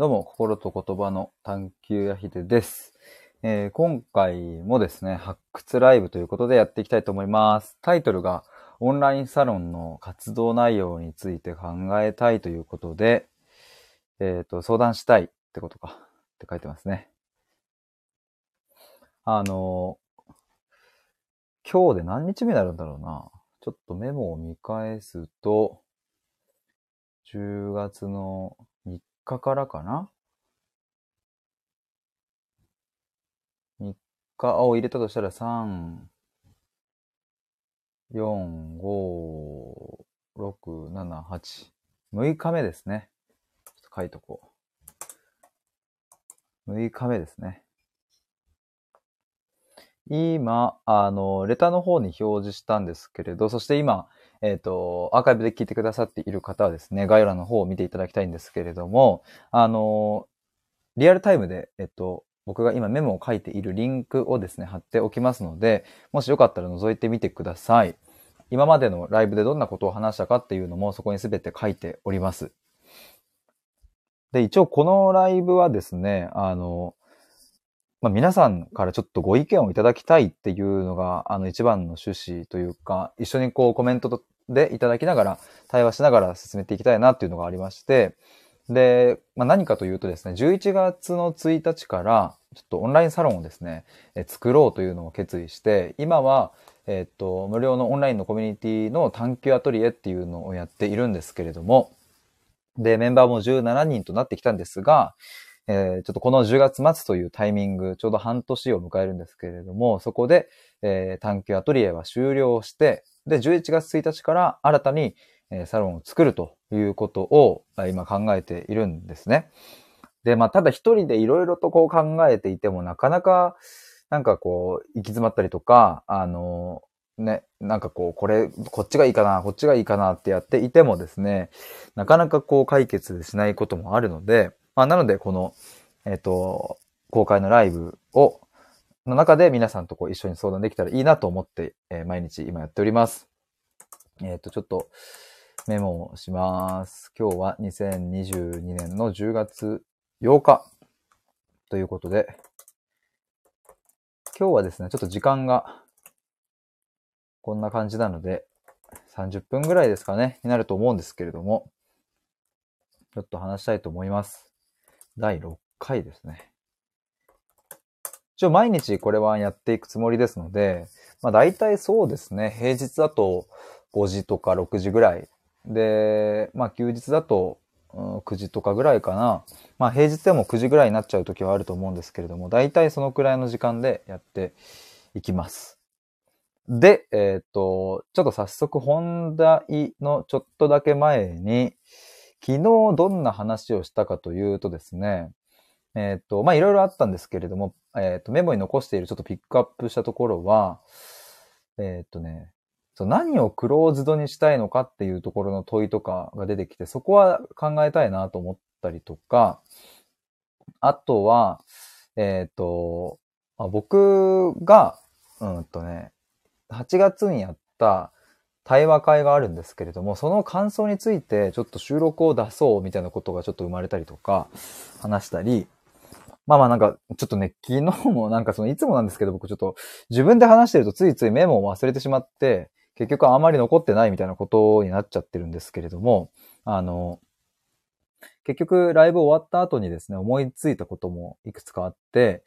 どうも、心と言葉の探求やひでです、えー今回もですね、発掘ライブということでやっていきたいと思います。タイトルが、オンラインサロンの活動内容について考えたいということで、えっ、と、相談したいってことか、って書いてますね。あの、今日で何日目になるんだろうな。ちょっとメモを見返すと、10月の日からかな ?3 日を入れたとしたら3、4、5、6、7、8。6日目ですね。ちょっと書いとこう。6日目ですね。今、あの、レターの方に表示したんですけれど、そして今、えっ、と、アーカイブで聞いてくださっている方はですね、概要欄の方を見ていただきたいんですけれども、あの、リアルタイムで、えっと、僕が今メモを書いているリンクをですね、貼っておきますので、もしよかったら覗いてみてください。今までのライブでどんなことを話したかっていうのもそこに全て書いております。で、一応このライブはですね、あの、まあ、皆さんからちょっとご意見をいただきたいっていうのが、あの一番の趣旨というか、一緒にこうコメントとでいただきながら、対話しながら進めていきたいなっていうのがありまして、で、まあ、何かというとですね、11月の1日から、ちょっとオンラインサロンをですね、え作ろうというのを決意して、今は、えっと、無料のオンラインのコミュニティの探求アトリエっていうのをやっているんですけれども、で、メンバーも17人となってきたんですが、えーちょっとこの10月末というタイミング、ちょうど半年を迎えるんですけれども、そこで、えー探求アトリエは終了して、で、11月1日から新たに、サロンを作るということを今考えているんですね。で、まあ、ただ一人でいろいろとこう考えていても、なかなか、なんかこう、行き詰まったりとか、あの、ね、なんかこう、これ、こっちがいいかな、こっちがいいかなってやっていてもですね、なかなかこう解決しないこともあるので、まあ、なので、この、えっ、と、公開のライブを、の中で皆さんとこう一緒に相談できたらいいなと思って、えー毎日今やっております。えっ、と、ちょっとメモをします。今日は2022年の10月8日ということで、今日はですね、ちょっと時間がこんな感じなので、30分ぐらいですかね、になると思うんですけれども、ちょっと話したいと思います。第6回ですね。一応毎日これはやっていくつもりですので、まあ大体そうですね、平日だと5時とか6時ぐらい。で、まあ休日だと9時とかぐらいかな。まあ平日でも9時ぐらいになっちゃう時はあると思うんですけれども、大体そのくらいの時間でやっていきます。で、えっ、と、ちょっと早速本題のちょっとだけ前に、昨日どんな話をしたかというとですね、えっ、と、ま、いろいろあったんですけれども、えっ、と、メモに残しているちょっとピックアップしたところは、えっ、とね、そう何をクローズドにしたいのかっていうところの問いとかが出てきて、そこは考えたいなと思ったりとか、あとは、えっ、と、あ僕が、うんとね、8月にやった対話会があるんですけれども、その感想についてちょっと収録を出そうみたいなことがちょっと生まれたりとか、話したり、まあまあなんか、ちょっとね、昨日もなんかそのいつもなんですけど、僕ちょっと自分で話してるとついついメモを忘れてしまって、結局あまり残ってないみたいなことになっちゃってるんですけれども、あの、結局ライブ終わった後にですね、思いついたこともいくつかあって、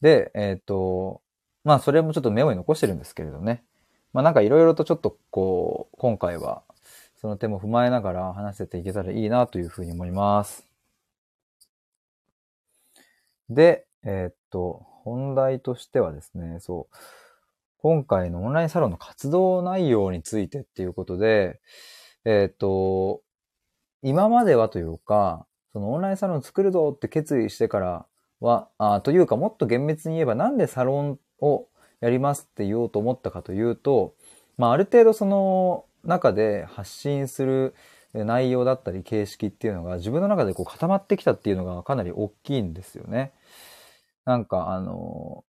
で、えっ、と、まあそれもちょっとメモに残してるんですけれどね。まあなんかいろいろとちょっとこう、今回はその点も踏まえながら話せていけたらいいなというふうに思います。で、えーっと、本題としてはですね、そう、今回のオンラインサロンの活動内容についてっていうことで、えーっと、今まではというか、そのオンラインサロン作るぞって決意してからは、あというかもっと厳密に言えばなんでサロンをやりますって言おうと思ったかというと、まあある程度その中で発信する内容だったり形式っていうのが自分の中でこう固まってきたっていうのがかなり大きいんですよね。なんかあの、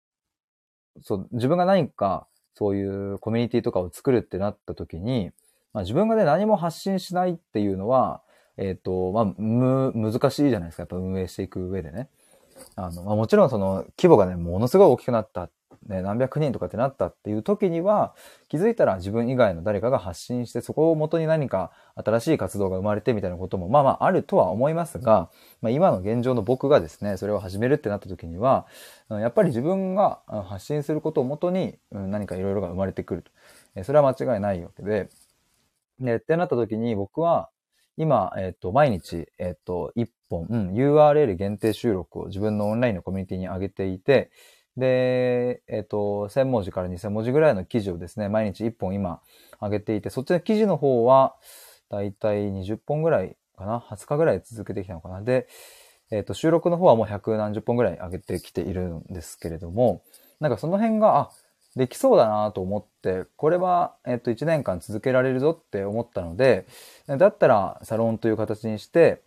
そう、自分が何かそういうコミュニティとかを作るってなった時に、まあ、自分がね何も発信しないっていうのは、えっ、と、まあ、む、難しいじゃないですか。やっぱ運営していく上でね。あの、まあ、もちろんその規模がね、ものすごい大きくなったね、何百人とかってなったっていう時には、気づいたら自分以外の誰かが発信して、そこを元に何か新しい活動が生まれてみたいなことも、まあまああるとは思いますが、まあ、今の現状の僕がですね、それを始めるってなった時には、やっぱり自分が発信することをもとに何かいろいろが生まれてくると。それは間違いないわけで、で、ってなった時に僕は、今、えっ、と、毎日、えっ、と、1本、うん、URL 限定収録を自分のオンラインのコミュニティに上げていて、で、えっ、と、1000文字から2000文字ぐらいの記事をですね、毎日1本今上げていて、そっちの記事の方は、だいたい20本ぐらいかな ?20 日ぐらい続けてきたのかなで、えっ、と、収録の方はもう100何十本ぐらい上げてきているんですけれども、なんかその辺が、あ、できそうだなと思って、これは、えっ、と、1年間続けられるぞって思ったので、だったらサロンという形にして、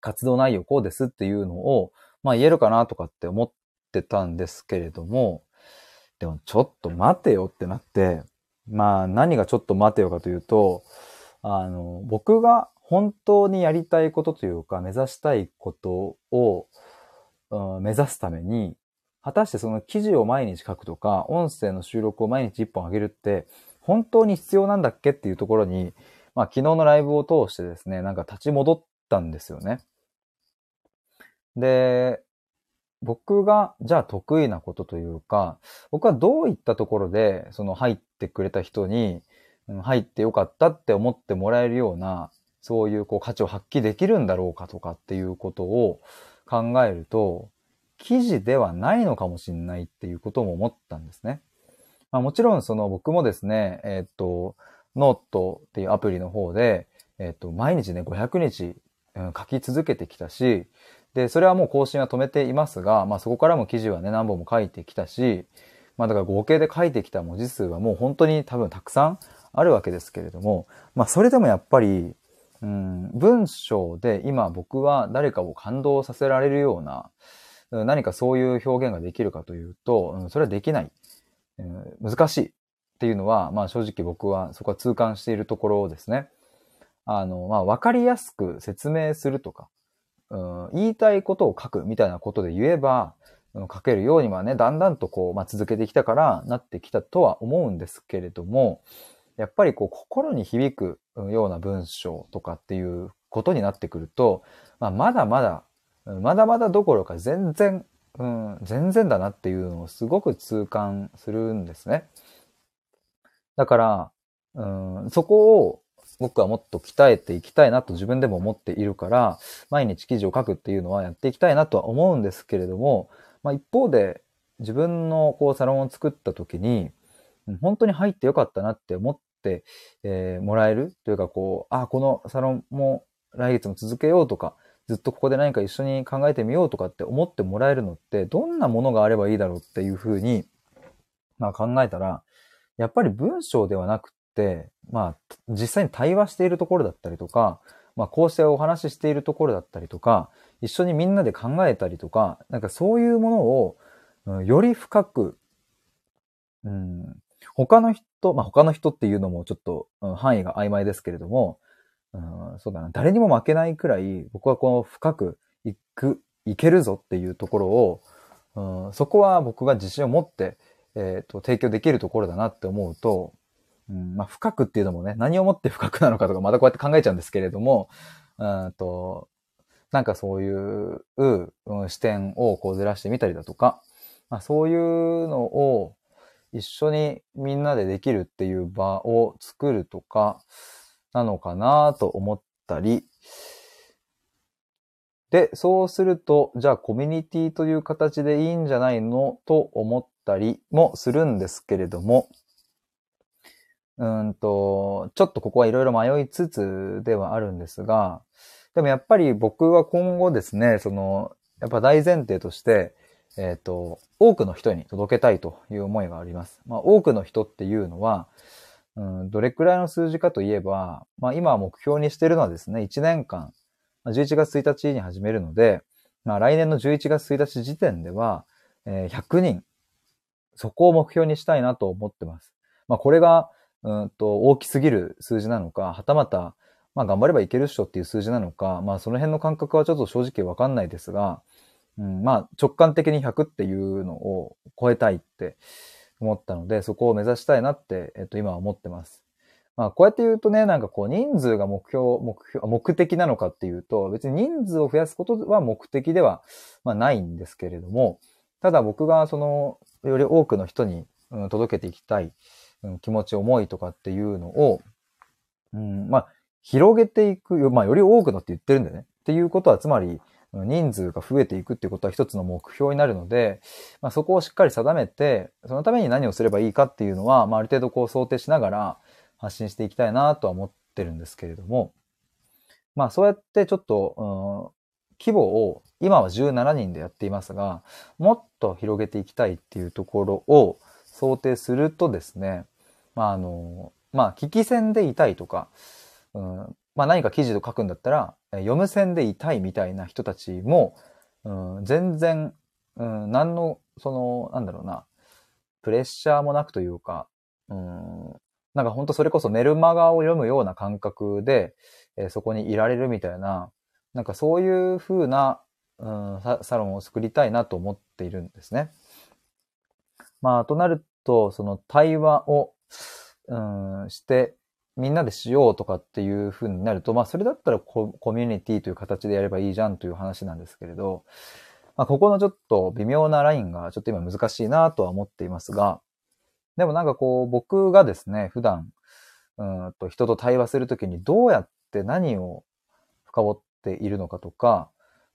活動内容こうですっていうのを、まあ言えるかなとかって思ってたんですけれども、でもちょっと待てよってなって、まあ何がちょっと待てよかというと、あの、僕が本当にやりたいことというか目指したいことを、うん、目指すために、果たしてその記事を毎日書くとか、音声の収録を毎日一本上げるって、本当に必要なんだっけっていうところに、まあ昨日のライブを通してですね、なんか立ち戻ったんですよね。で、僕が、じゃあ得意なことというか、僕はどういったところで、その入ってくれた人に、入ってよかったって思ってもらえるような、そういうこう価値を発揮できるんだろうかとかっていうことを考えると、記事ではないのかもしれないっていうことも思ったんですね。まあ、もちろんその僕もですね、えっ、と、ノートっていうアプリの方で、えっ、と、毎日ね、500日、書き続けてきたし、で、それはもう更新は止めていますが、まあそこからも記事はね、何本も書いてきたし、まあだから合計で書いてきた文字数はもう本当に多分たくさんあるわけですけれども、まあそれでもやっぱり、うん、文章で今僕は誰かを感動させられるような、何かそういう表現ができるかというと、それはできない、うん。難しいっていうのは、まあ正直僕はそこは痛感しているところですね。あの、まあわかりやすく説明するとか、うん、言いたいことを書くみたいなことで言えば、書けるようにはね、だんだんとこう、まあ、続けてきたからなってきたとは思うんですけれども、やっぱりこう、心に響くような文章とかっていうことになってくると、まあ、まだまだ、まだまだどころか全然、うん、全然だなっていうのをすごく痛感するんですね。だから、うん、そこを僕はもっと鍛えていきたいなと自分でも思っているから、毎日記事を書くっていうのはやっていきたいなとは思うんですけれども、まあ一方で自分のこうサロンを作った時に、本当に入ってよかったなって思って、えー、もらえるというかこう、あ、このサロンも来月も続けようとか、ずっとここで何か一緒に考えてみようとかって思ってもらえるのって、どんなものがあればいいだろうっていうふうに、まあ考えたら、やっぱり文章ではなくて、まあ、実際に対話しているところだったりとか、まあ、こうしてお話ししているところだったりとか、一緒にみんなで考えたりとか、なんかそういうものを、うん、より深く、うん、他の人、まあ、他の人っていうのもちょっと、うん、範囲が曖昧ですけれども、うん、そうだな、誰にも負けないくらい、僕はこの深くいく、いけるぞっていうところを、うん、そこは僕が自信を持って、えっ、ー、と、提供できるところだなって思うと、うんまあ、深くっていうのもね、何をもって深くなのかとか、またこうやって考えちゃうんですけれども、うんと、なんかそういう、うん、視点をこうずらしてみたりだとか、まあ、そういうのを一緒にみんなでできるっていう場を作るとか、なのかなと思ったり、で、そうすると、じゃあコミュニティという形でいいんじゃないの？と思ったりもするんですけれども、うんと、ちょっとここはいろいろ迷いつつではあるんですが、でもやっぱり僕は今後ですね、その、やっぱ大前提として、えっ、ー、と、多くの人に届けたいという思いがあります。まあ、多くの人っていうのは、うん、どれくらいの数字かといえば、まあ、今目標にしているのはですね、1年間、11月1日に始めるので、まあ、来年の11月1日時点では、えー、100人、そこを目標にしたいなと思ってます。まあ、これが、うんと大きすぎる数字なのか、はたまた、まあ頑張ればいけるっしょっていう数字なのか、まあその辺の感覚はちょっと正直わかんないですが、うん、まあ直感的に100っていうのを超えたいって思ったので、そこを目指したいなって、えっと今は思ってます。まあこうやって言うとね、なんかこう人数が目標、目標、目的なのかっていうと、別に人数を増やすことは目的では、まあ、ないんですけれども、ただ僕がその、より多くの人に、うん、届けていきたい、うん、気持ち、思いとかっていうのを、うん、まあ、広げていくよ、まあ、より多くのって言ってるんだよね。っていうことは、つまり、人数が増えていくっていうことは一つの目標になるので、まあ、そこをしっかり定めて、そのために何をすればいいかっていうのは、まあ、ある程度こう想定しながら発信していきたいなとは思ってるんですけれども、まあ、そうやってちょっと、うん、規模を今は17人でやっていますが、もっと広げていきたいっていうところを想定するとですね、まあ、あの、まあ、聞き戦でいたいとか、うん、まあ何か記事を書くんだったら、読む線でいたいみたいな人たちも、うん、全然、うん、何の、その、なんだろうな、プレッシャーもなくというか、うん、なんか本当それこそメルマガを読むような感覚で、えー、そこにいられるみたいな、なんかそういう風な、うん、サロンを作りたいなと思っているんですね。まあ、となると、その対話を、うん、して、みんなでしようとかっていう風になると、まあそれだったらコミュニティという形でやればいいじゃんという話なんですけれど、まあここのちょっと微妙なラインがちょっと今難しいなとは思っていますが、でもなんかこう僕がですね、普段、うんと人と対話するときにどうやって何を深掘っているのかとか、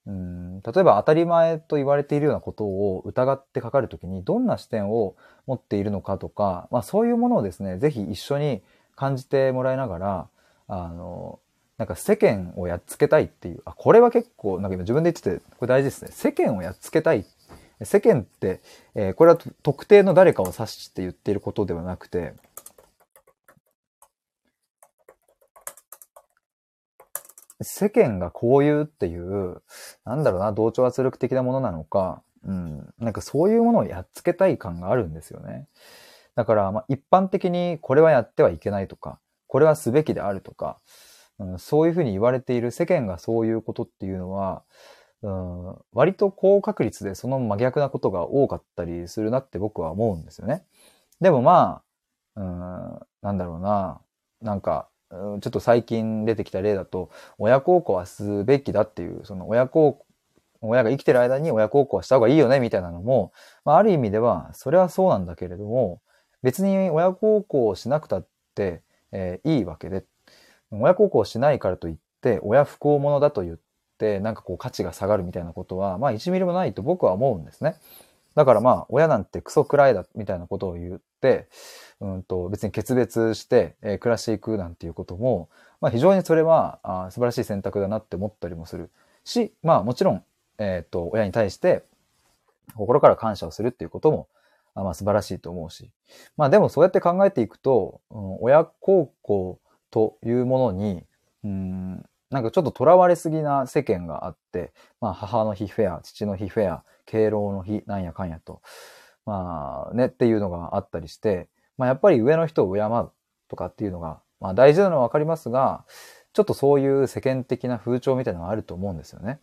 うん、例えば当たり前と言われているようなことを疑ってかかるときにどんな視点を持っているのかとか、まあそういうものをですね、ぜひ一緒に感じてもらいながら、あの、なんか世間をやっつけたいっていう、あ、これは結構、なんか今自分で言ってて、これ大事ですね。世間をやっつけたい。世間って、えー、これは特定の誰かを指して言っていることではなくて、世間がこういうっていう、なんだろうな、同調圧力的なものなのか、うん、なんかそういうものをやっつけたい感があるんですよね。だから、まあ、一般的にこれはやってはいけないとか、これはすべきであるとか、うん、そういうふうに言われている世間がそういうことっていうのは、うん、割と高確率でその真逆なことが多かったりするなって僕は思うんですよね。でもまあ、うん、なんだろうな、なんか、ちょっと最近出てきた例だと、親孝行はすべきだっていう、その親孝行親が生きてる間に親孝行はした方がいいよね、みたいなのも、まあ、ある意味では、それはそうなんだけれども、別に親孝行をしなくたって、えー、いいわけで、親孝行しないからといって、親不幸者だと言って、なんかこう価値が下がるみたいなことは、まあ1ミリもないと僕は思うんですね。だからまあ、親なんてクソくらいだ、みたいなことを言っ、うんと、別に決別して、えー、暮らしていくなんていうことも、まあ非常にそれはあ素晴らしい選択だなって思ったりもするし、まあもちろん、え、ー、と、親に対して心から感謝をするっていうことも、あまあ素晴らしいと思うし。まあでもそうやって考えていくと、うん、親孝行というものに、うん、なんかちょっと囚われすぎな世間があって、まあ母の日フェア、父の日フェア、敬老の日なんやかんやと、まあねっていうのがあったりして、まあやっぱり上の人を敬うとかっていうのが、まあ大事なのはわかりますが、ちょっとそういう世間的な風潮みたいなのがあると思うんですよね。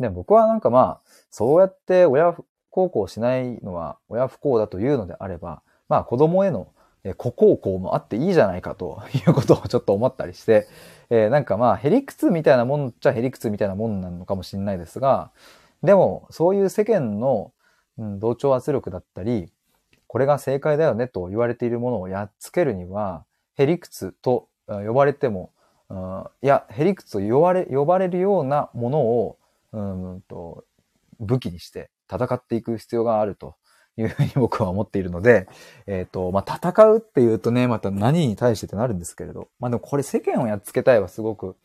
で、僕はなんかまあ、そうやって親孝行しないのは親不幸だというのであれば、まあ子供への子孝行もあっていいじゃないかということをちょっと思ったりして、えー、なんかまあヘリクツみたいなもんっちゃヘリクツみたいなもんなのかもしれないですが、でもそういう世間の、うん、同調圧力だったり、これが正解だよねと言われているものをやっつけるには、ヘリクツと呼ばれても、うん、いや、ヘリクツと呼ばれ、呼ばれるようなものを、うんと武器にして戦っていく必要があるというふうに僕は思っているので、えっ、ー、と、まあ、戦うっていうとね、また何に対してってなるんですけれど、まあ、でもこれ世間をやっつけたいはすごく、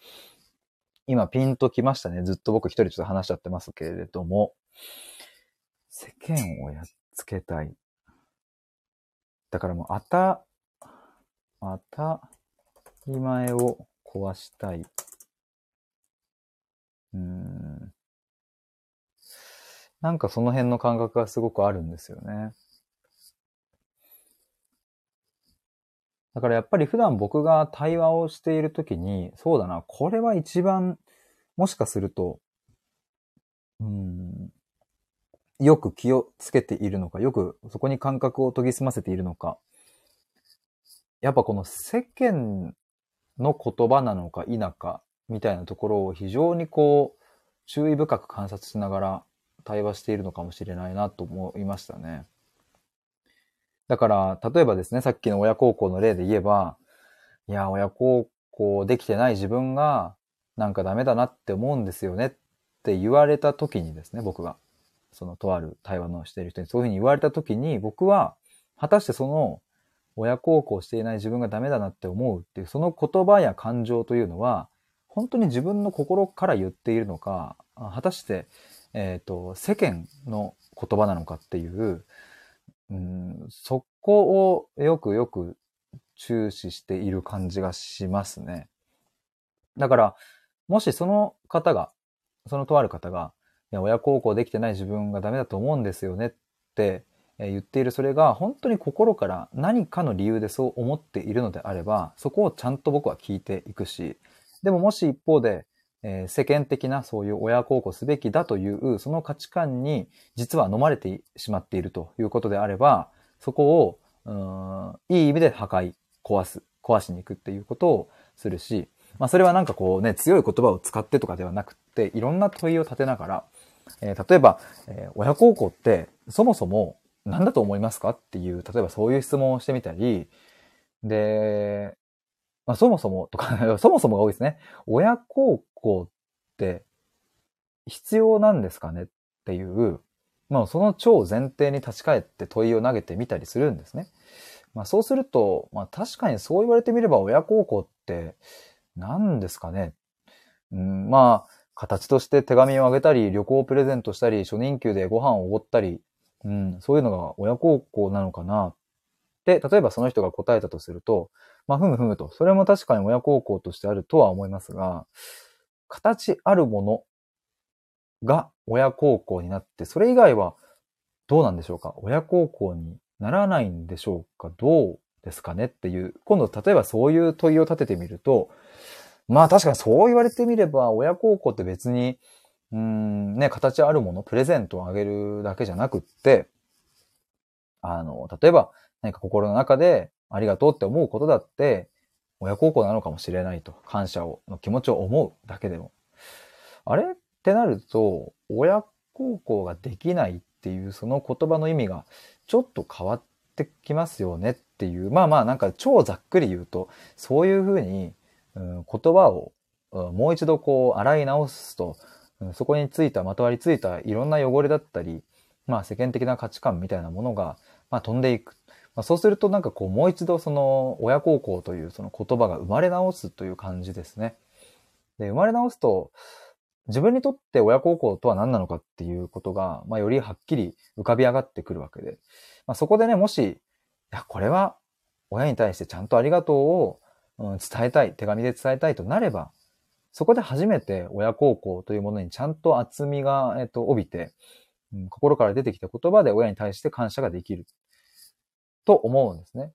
今ピンときましたね。ずっと僕一人ちょっと話しちゃってますけれども、世間をやっつけたい。だからもう、あた、あたり前を壊したい。うん。なんかその辺の感覚がすごくあるんですよね。だからやっぱり普段僕が対話をしているときに、そうだな、これは一番、もしかすると、うん、よく気をつけているのか、よくそこに感覚を研ぎ澄ませているのか、やっぱこの世間の言葉なのか否かみたいなところを非常にこう注意深く観察しながら対話しているのかもしれないなと思いましたね。だから、例えばですね、さっきの親孝行の例で言えば、いや、親孝行できてない自分がなんかダメだなって思うんですよねって言われた時にですね、僕が。そのとある対話のしている人にそういうふうに言われた時に僕は果たしてその親孝行していない自分がダメだなって思うっていう、その言葉や感情というのは、本当に自分の心から言っているのか、果たして、えっ、ー、と、世間の言葉なのかっていう、うん、そこをよくよく注視している感じがしますね。だから、もしその方が、そのとある方が、や、親孝行できてない自分がダメだと思うんですよねって言っているそれが本当に心から何かの理由でそう思っているのであれば、そこをちゃんと僕は聞いていくし、でももし一方で、えー、世間的なそういう親孝行すべきだというその価値観に実は飲まれてしまっているということであれば、そこを、うん、いい意味で破壊、壊す、壊しに行くっていうことをするし、まあそれはなんかこうね、強い言葉を使ってとかではなくて、いろんな問いを立てながら、えー、例えば、えー、親孝行ってそもそも何だと思いますか？っていう、例えばそういう質問をしてみたり、で、まあ、そもそもとか そもそもが多いですね。親孝行って必要なんですかね？っていう、まあ、その超前提に立ち返って問いを投げてみたりするんですね。まあ、そうすると、まあ、確かにそう言われてみれば親孝行って何ですかね？うん、まあ、形として手紙をあげたり、旅行をプレゼントしたり、初任給でご飯をおごったり、うん、そういうのが親孝行なのかな。って、例えばその人が答えたとすると、まあ、ふむふむと、それも確かに親孝行としてあるとは思いますが、形あるものが親孝行になって、それ以外はどうなんでしょうか？親孝行にならないんでしょうか？どうですかね？っていう、今度例えばそういう問いを立ててみると、まあ確かにそう言われてみれば、親孝行って別に、うん、ね、形あるもの、プレゼントをあげるだけじゃなくって、あの、例えば何か心の中でありがとうって思うことだって、親孝行なのかもしれないと、感謝を、の気持ちを思うだけでも。あれってなると、親孝行ができないっていうその言葉の意味がちょっと変わってきますよねっていう。まあまあなんか超ざっくり言うと、そういうふうに、言葉をもう一度こう洗い直すと、そこについた、まとわりついたいろんな汚れだったり、まあ世間的な価値観みたいなものが、まあ飛んでいく。まあ、そうするとなんかこうもう一度その親孝行というその言葉が生まれ直すという感じですね。で、生まれ直すと、自分にとって親孝行とは何なのかっていうことが、まあ、よりはっきり浮かび上がってくるわけで、まあ、そこでね、もし、いや、これは親に対してちゃんとありがとうを、うん、伝えたい、手紙で伝えたいとなれば、そこで初めて親孝行というものにちゃんと厚みが、えっと、帯びて、うん、心から出てきた言葉で親に対して感謝ができる。と思うんですね。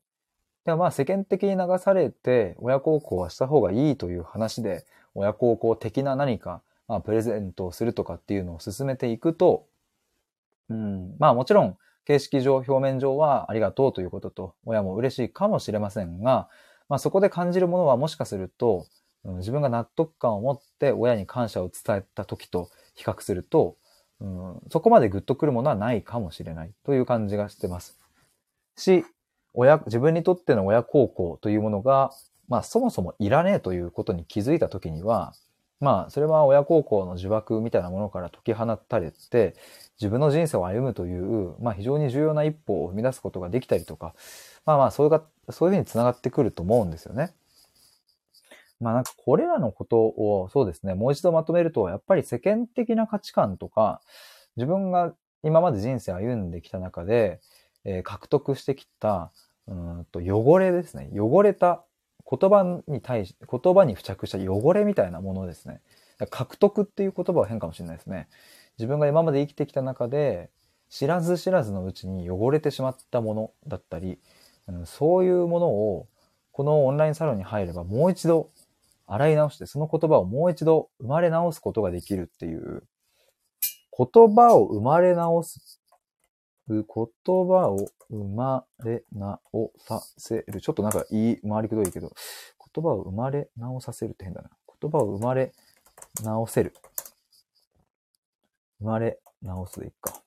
でもまあ世間的に流されて親孝行はした方がいいという話で、親孝行的な何か、まあ、プレゼントをするとかっていうのを進めていくと、うん、まあもちろん形式上、表面上はありがとうということと、親も嬉しいかもしれませんが、まあそこで感じるものはもしかすると、自分が納得感を持って親に感謝を伝えた時と比較すると、うん、そこまでグッとくるものはないかもしれないという感じがしてます。し、親、自分にとっての親孝行というものが、まあそもそもいらねえということに気づいたときには、まあそれは親孝行の呪縛みたいなものから解き放たりって、自分の人生を歩むという、まあ非常に重要な一歩を踏み出すことができたりとか、まあまあそういう、そういうふうに繋がってくると思うんですよね。まあなんかこれらのことをそうですね、もう一度まとめると、やっぱり世間的な価値観とか、自分が今まで人生歩んできた中で、えー、獲得してきた、うんと汚れですね。汚れた言葉に対し、言葉に付着した汚れみたいなものですね。獲得っていう言葉は変かもしれないですね。自分が今まで生きてきた中で、知らず知らずのうちに汚れてしまったものだったり、そういうものをこのオンラインサロンに入ればもう一度洗い直して、その言葉をもう一度生まれ直すことができるっていう、言葉を生まれ直す、言葉を生まれ直させる。ちょっとなんかいい、回りくどいけど、言葉を生まれ直させるって変だな。言葉を生まれ直せる。生まれ直すでいいか。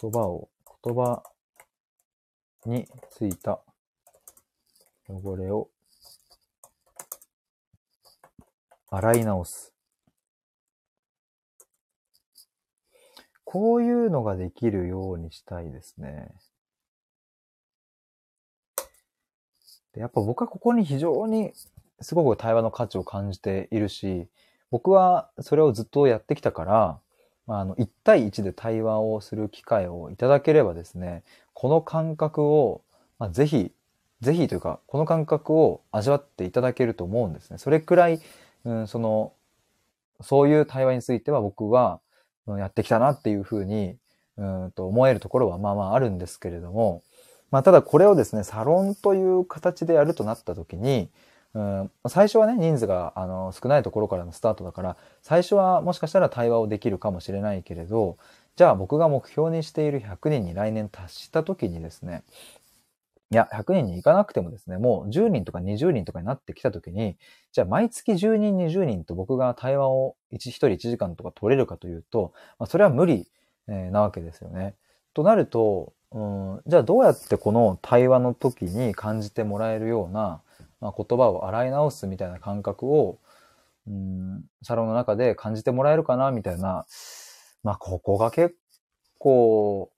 言葉を、言葉についた汚れを洗い直す。こういうのができるようにしたいですね。でやっぱ僕はここに非常にすごく対話の価値を感じているし、僕はそれをずっとやってきたから、あの、1対1で対話をする機会をいただければですね、この感覚を、まあ、ぜひ、ぜひというか、この感覚を味わっていただけると思うんですね。それくらい、うん、その、そういう対話については僕は、やってきたなっていうふうに、うんと思えるところはまあまああるんですけれども、まあただこれをですね、サロンという形でやるとなった時に、うん、最初はね、人数があの少ないところからのスタートだから、最初はもしかしたら対話をできるかもしれないけれど、じゃあ僕が目標にしている100人に来年達した時にですね、いや、100人に行かなくてもですね、もう10人とか20人とかになってきた時に、じゃあ毎月10人、20人と僕が対話を 1, 1人1時間とか取れるかというと、まあ、それは無理、え、なわけですよね。となると、うん、じゃあどうやってこの対話の時に感じてもらえるような、まあ、言葉を洗い直すみたいな感覚を、うん、サロンの中で感じてもらえるかなみたいな、まあ、ここが結構、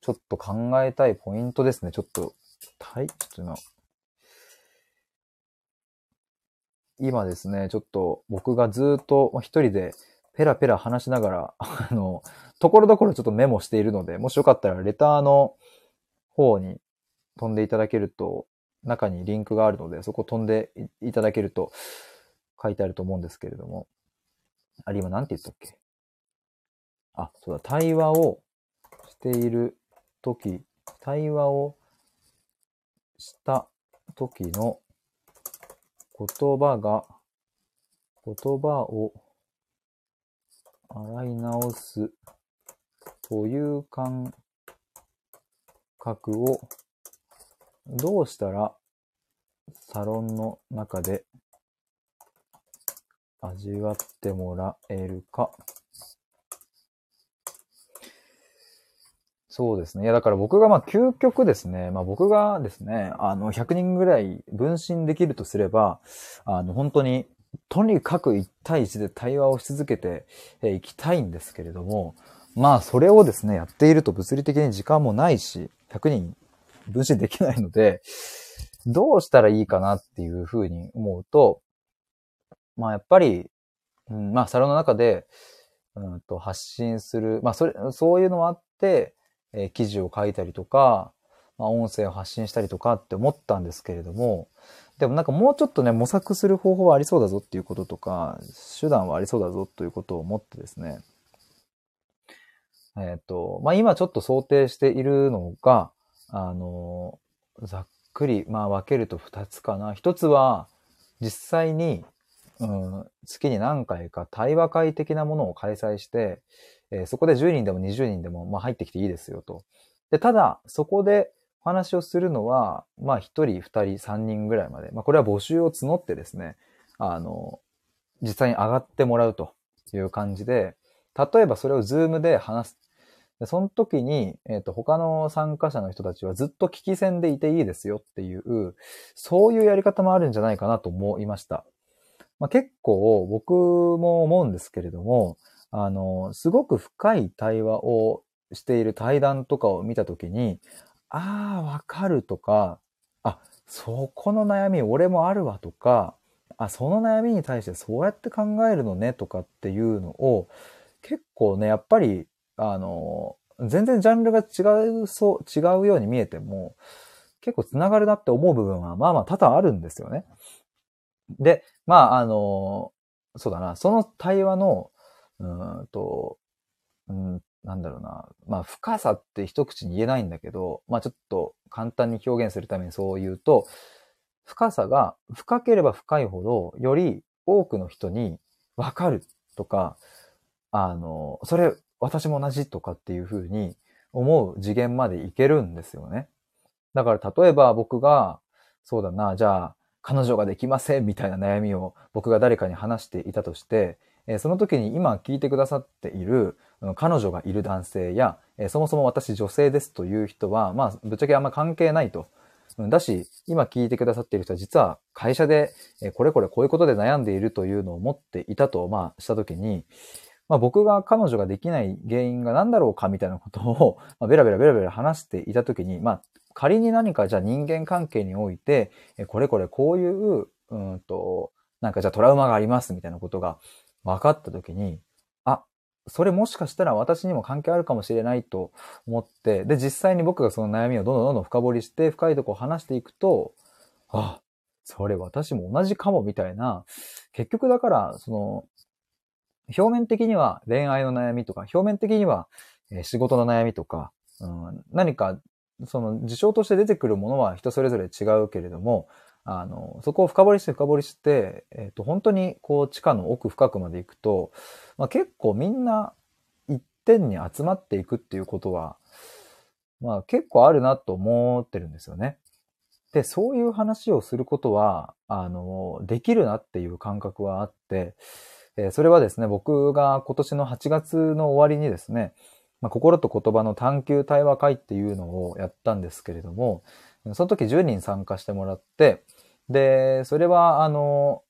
ちょっと考えたいポイントですね。ちょっと、はい、ちょっと今、今ですね、ちょっと僕がずっと一人でペラペラ話しながら、あの、ところどころちょっとメモしているので、もしよかったらレターの方に飛んでいただけると中にリンクがあるので、そこ飛んでいただけると書いてあると思うんですけれども。あれ、今なんて言ったっけ？あ、そうだ、対話をしているとき、対話をしたときの言葉が、言葉を洗い直すという感覚をどうしたらサロンの中で味わってもらえるか。そうですね。いや、だから僕がまあ究極ですね。まあ僕がですね、あの、100人ぐらい分身できるとすれば、あの、本当に、とにかく1対1で対話をし続けていきたいんですけれども、まあそれをですね、やっていると物理的に時間もないし、100人分身できないので、どうしたらいいかなっていうふうに思うと、まあやっぱり、うん、まあサロンの中で、うんと発信する、まあそれ、そういうのもあって、えー、記事を書いたりとか、まあ音声を発信したりとかって思ったんですけれども、でもなんかもうちょっとね、模索する方法はありそうだぞっていうこととか、手段はありそうだぞということを思ってですね、えっ、ー、と、まあ今ちょっと想定しているのが、あの、ざっくり、まあ分けると2つかな。1つは、実際に、うん、月に何回か対話会的なものを開催して、えー、そこで10人でも20人でも、まあ、入ってきていいですよと。で、ただ、そこでお話をするのは、まあ、1人、2人、3人ぐらいまで。まあ、これは募集を募ってですね、あの、実際に上がってもらうという感じで、例えばそれをズームで話すでその時に、えっ、ー、と、他の参加者の人たちはずっと聞き戦でいていいですよっていう、そういうやり方もあるんじゃないかなと思いました。まあ、結構僕も思うんですけれども、あの、すごく深い対話をしている対談とかを見たときに、ああ、わかるとか、あ、そこの悩み俺もあるわとか、あ、その悩みに対してそうやって考えるのねとかっていうのを、結構ね、やっぱりあの、全然ジャンルが違う、そう、違うように見えても、結構繋がるなって思う部分は、まあまあ多々あるんですよね。で、まあ、あの、そうだな、その対話の、うんと、うん、なんだろうな、まあ深さって一口に言えないんだけど、まあちょっと簡単に表現するためにそう言うと、深さが深ければ深いほど、より多くの人にわかるとか、あの、それ私も同じとかっていうふうに思う次元までいけるんですよね。だから例えば僕が、そうだな、じゃあ彼女ができませんみたいな悩みを僕が誰かに話していたとして、その時に今聞いてくださっている彼女がいる男性や、そもそも私女性ですという人は、まあ、ぶっちゃけあんま関係ないと。だし、今聞いてくださっている人は実は会社で、これこれこういうことで悩んでいるというのを持っていたと、まあ、した時に、まあ、僕が彼女ができない原因が何だろうかみたいなことを、まあ、ベラベラベラベラ話していた時に、まあ、仮に何かじゃあ人間関係において、これこれこういう、うんと、なんかじゃあトラウマがありますみたいなことが分かった時に、あ、それもしかしたら私にも関係あるかもしれないと思って、で、実際に僕がその悩みをどんどんどんどん深掘りして、深いとこを話していくと、あ、それ私も同じかもみたいな、結局だから、その、表面的には恋愛の悩みとか、表面的には仕事の悩みとか、うん、何かその事象として出てくるものは人それぞれ違うけれども、あの、そこを深掘りして深掘りして、えっ、と、本当にこう地下の奥深くまで行くと、まあ、結構みんな一点に集まっていくっていうことは、まあ結構あるなと思ってるんですよね。で、そういう話をすることは、あの、できるなっていう感覚はあって、えー、それはですね、僕が今年の8月の終わりにですね、まあ、心と言葉の探求対話会っていうのをやったんですけれども、その時10人参加してもらって、で、それは、あの、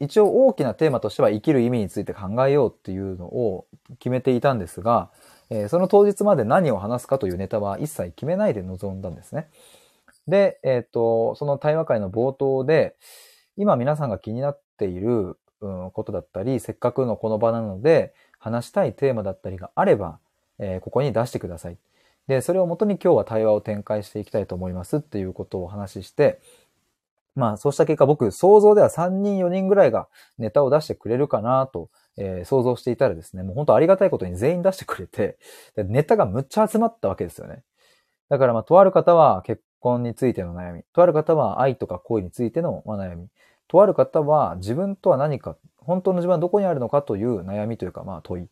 一応大きなテーマとしては生きる意味について考えようっていうのを決めていたんですが、えー、その当日まで何を話すかというネタは一切決めないで臨んだんですね。で、えっ、ー、と、その対話会の冒頭で、今皆さんが気になっている、うん、ことだったり、せっかくのこの場なので話したいテーマだったりがあれば、えー、ここに出してください。で、それをもとに今日は対話を展開していきたいと思いますっていうことをお話しして、まあそうした結果僕想像では3人4人ぐらいがネタを出してくれるかなと、えー、想像していたらですね、もう本当ありがたいことに全員出してくれて、ネタがむっちゃ集まったわけですよね。だからまあとある方は結婚についての悩み、とある方は愛とか恋についての悩み、とある方は自分とは何か、本当の自分はどこにあるのかという悩みというかまあ問い。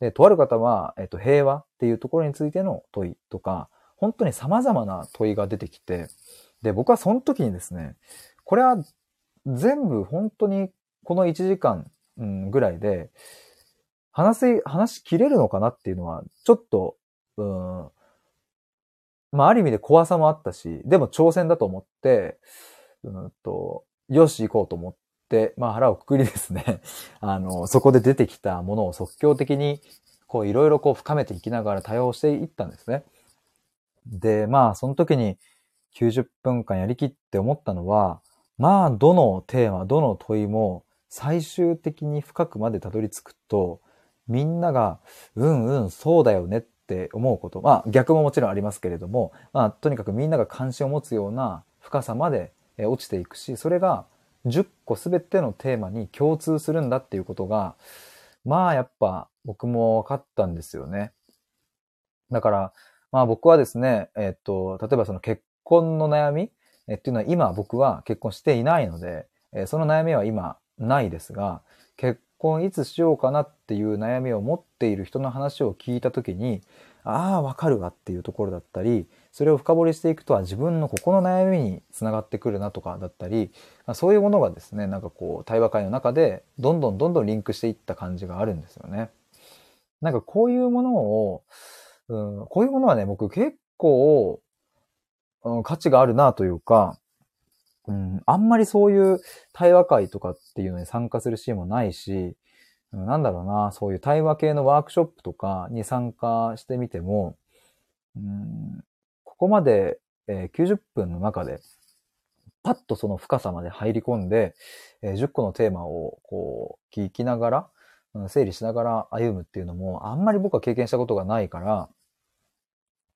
で、とある方は、えっと、平和っていうところについての問いとか、本当に様々な問いが出てきて、で、僕はその時にですね、これは全部本当にこの1時間ぐらいで、話せ、話し切れるのかなっていうのは、ちょっと、うん、まあ、ある意味で怖さもあったし、でも挑戦だと思って、うんと、よし行こうと思って、まあ腹をくくりですね、あの、そこで出てきたものを即興的に、こういろいろこう深めていきながら対応していったんですね。で、まあその時に90分間やりきって思ったのは、まあどのテーマ、どの問いも最終的に深くまでたどり着くと、みんなが、うんうん、そうだよねって思うこと。まあ逆ももちろんありますけれども、まあとにかくみんなが関心を持つような深さまでえ落ちていくし、それが10個すべてのテーマに共通するんだっていうことが、まあやっぱ僕も分かったんですよね。だから、まあ僕はですね、えっと、例えばその結婚の悩み、えっていうのは今僕は結婚していないので、えその悩みは今ないですが、結婚いつしようかなっていう悩みを持っている人の話を聞いたときに、ああ、わかるわっていうところだったり、それを深掘りしていくとは自分のここの悩みにつながってくるなとかだったり、そういうものがですね、なんかこう対話会の中でどんどんどんどんリンクしていった感じがあるんですよね。なんかこういうものを、うん、こういうものはね、僕結構、うん、価値があるなというか、うん、あんまりそういう対話会とかっていうのに参加するシーンもないし、なんだろうな、そういう対話系のワークショップとかに参加してみても、うん、ここまで、えー、90分の中で、パッとその深さまで入り込んで、えー、10個のテーマをこう聞きながら、うん、整理しながら歩むっていうのも、あんまり僕は経験したことがないから、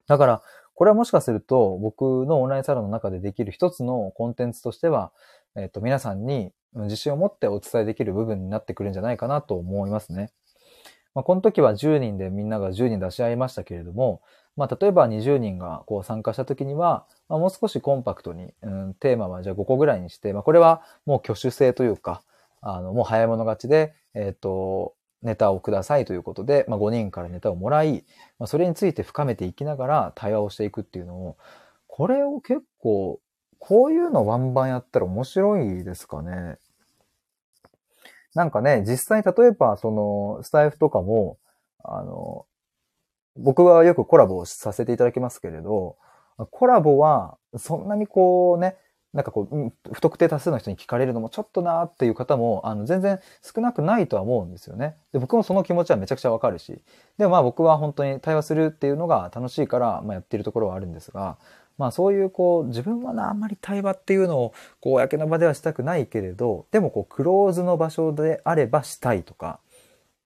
だから、これはもしかすると僕のオンラインサロンの中でできる一つのコンテンツとしては、えっ、と、皆さんに自信を持ってお伝えできる部分になってくるんじゃないかなと思いますね。まあ、この時は10人でみんなが10人出し合いましたけれども、まあ、例えば20人がこう参加した時には、まあ、もう少しコンパクトに、うん、テーマはじゃあ5個ぐらいにして、まあ、これはもう挙手制というか、あの、もう早い者勝ちで、えっ、ー、と、ネタをくださいということで、まあ、5人からネタをもらい、まあ、それについて深めていきながら対話をしていくっていうのを、これを結構、こういうのワンバンやったら面白いですかね。なんかね、実際例えばそのスタイフとかも、あの、僕はよくコラボをさせていただきますけれど、コラボはそんなにこうね、なんかこう、不特定多数の人に聞かれるのもちょっとなーっていう方も、あの、全然少なくないとは思うんですよね。で、僕もその気持ちはめちゃくちゃわかるし。でまあ僕は本当に対話するっていうのが楽しいから、まあやってるところはあるんですが、まあそういうこう、自分はな、あんまり対話っていうのを、こう、公の場ではしたくないけれど、でもこう、クローズの場所であればしたいとか、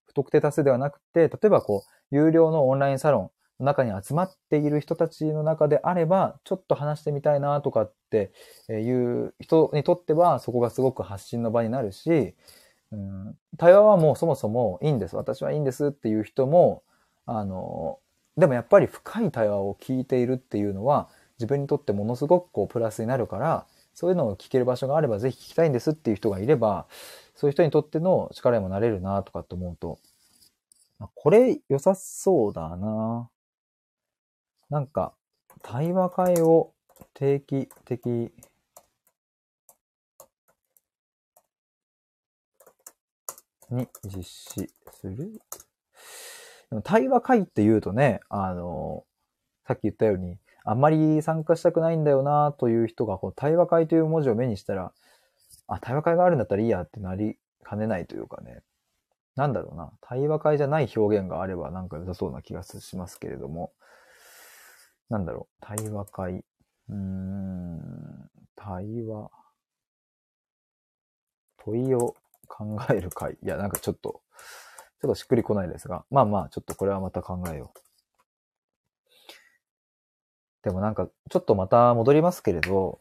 不特定多数ではなくて、例えばこう、有料のオンラインサロンの、中に集まっている人たちの中であれば、ちょっと話してみたいなとかっていう人にとっては、そこがすごく発信の場になるし、うん、対話はもうそもそもいいんです。私はいいんですっていう人も、あの、でもやっぱり深い対話を聞いているっていうのは、自分にとってものすごくこうプラスになるから、そういうのを聞ける場所があればぜひ聞きたいんですっていう人がいれば、そういう人にとっての力にもなれるなとかって思うと、これ良さそうだな。なんか、対話会を定期的。に実施する？でも対話会って言うとね、あの、さっき言ったように、あんまり参加したくないんだよなという人が、こう、対話会という文字を目にしたら、あ、対話会があるんだったらいいやってなりかねないというかね。なんだろうな。対話会じゃない表現があればなんか良さそうな気がしますけれども。なんだろう、対話会。うーん、対話。問いを考える会。いや、なんかちょっと、ちょっとしっくりこないですが、まあまあ、ちょっとこれはまた考えよう。でもなんか、ちょっとまた戻りますけれど、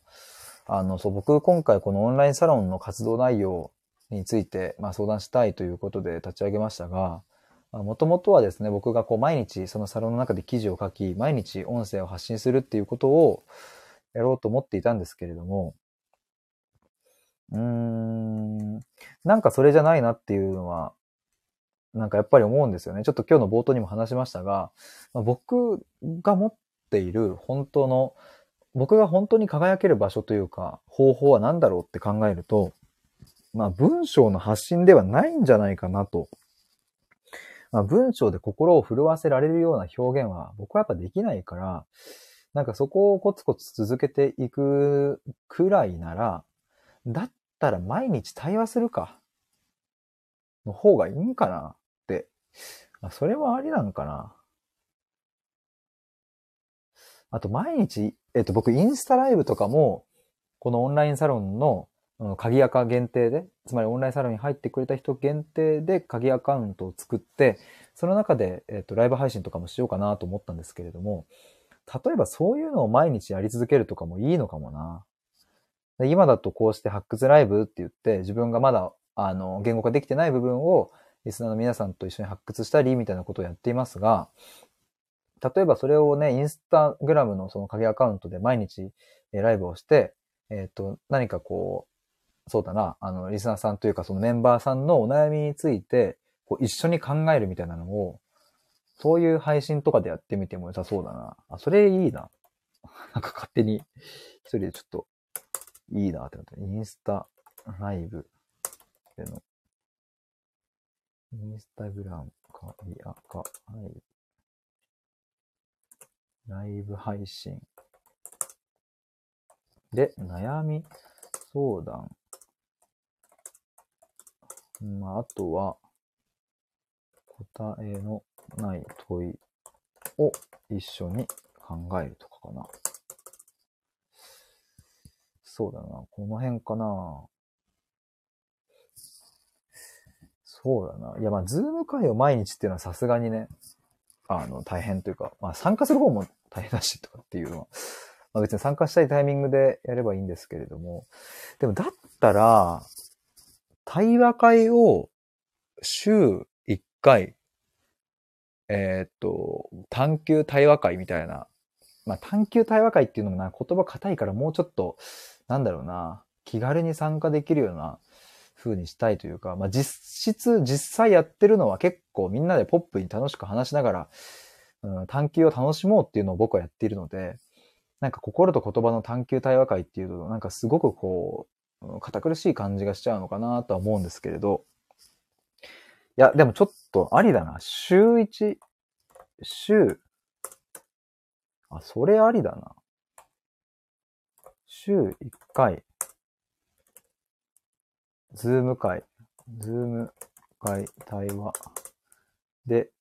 あの、そう、僕今回このオンラインサロンの活動内容について、まあ相談したいということで立ち上げましたが、もともとはですね、僕がこう毎日そのサロンの中で記事を書き、毎日音声を発信するっていうことをやろうと思っていたんですけれども、うーん、なんかそれじゃないなっていうのは、なんかやっぱり思うんですよね。ちょっと今日の冒頭にも話しましたが、僕が持っている本当の、僕が本当に輝ける場所というか、方法は何だろうって考えると、まあ文章の発信ではないんじゃないかなとまあ、文章で心を震わせられるような表現は僕はやっぱできないから、なんかそこをコツコツ続けていくくらいなら、だったら毎日対話するか、の方がいいんかなって。あそれはありなんかな。あと毎日、えっと僕インスタライブとかも、このオンラインサロンの鍵アカ限定で、つまりオンラインサロンに入ってくれた人限定で鍵アカウントを作って、その中で、えっ、と、ライブ配信とかもしようかなと思ったんですけれども、例えばそういうのを毎日やり続けるとかもいいのかもな。今だとこうして発掘ライブって言って、自分がまだ、あの、言語化できてない部分を、リスナーの皆さんと一緒に発掘したり、みたいなことをやっていますが、例えばそれをね、インスタグラムのその鍵アカウントで毎日ライブをして、えっ、と、何かこう、そうだな、あの、リスナーさんというかそのメンバーさんのお悩みについて、こう一緒に考えるみたいなのを、そういう配信とかでやってみても良さそうだな。あ、それいいな。なんか勝手に一人でちょっといいなってなって、インスタライブでの、インスタグラムか、いや、か、はい。ライブ配信。で、悩み相談。まあ、あとは、答えのない問いを一緒に考えるとかかな。そうだな。この辺かな。そうだな。いや、まあ、ズーム会を毎日っていうのはさすがにね、あの、大変というか、まあ、参加する方も大変だしとかっていうのは、まあ別に参加したいタイミングでやればいいんですけれども、でもだったら、対話会を週1回え、っと、探求対話会みたいな。まあ、探求対話会っていうのもな、言葉硬いからもうちょっと、なんだろうな、気軽に参加できるような風にしたいというか、まあ、実質、実際やってるのは結構みんなでポップに楽しく話しながら、うん、探求を楽しもうっていうのを僕はやっているので、なんか心と言葉の探求対話会っていうと、なんかすごくこう、堅苦しい感じがしちゃうのかなとは思うんですけれど、いや、でもちょっとありだな。週1、週、あ、それありだな。週1回、 Zoom 会、 Zoom 会対話。で、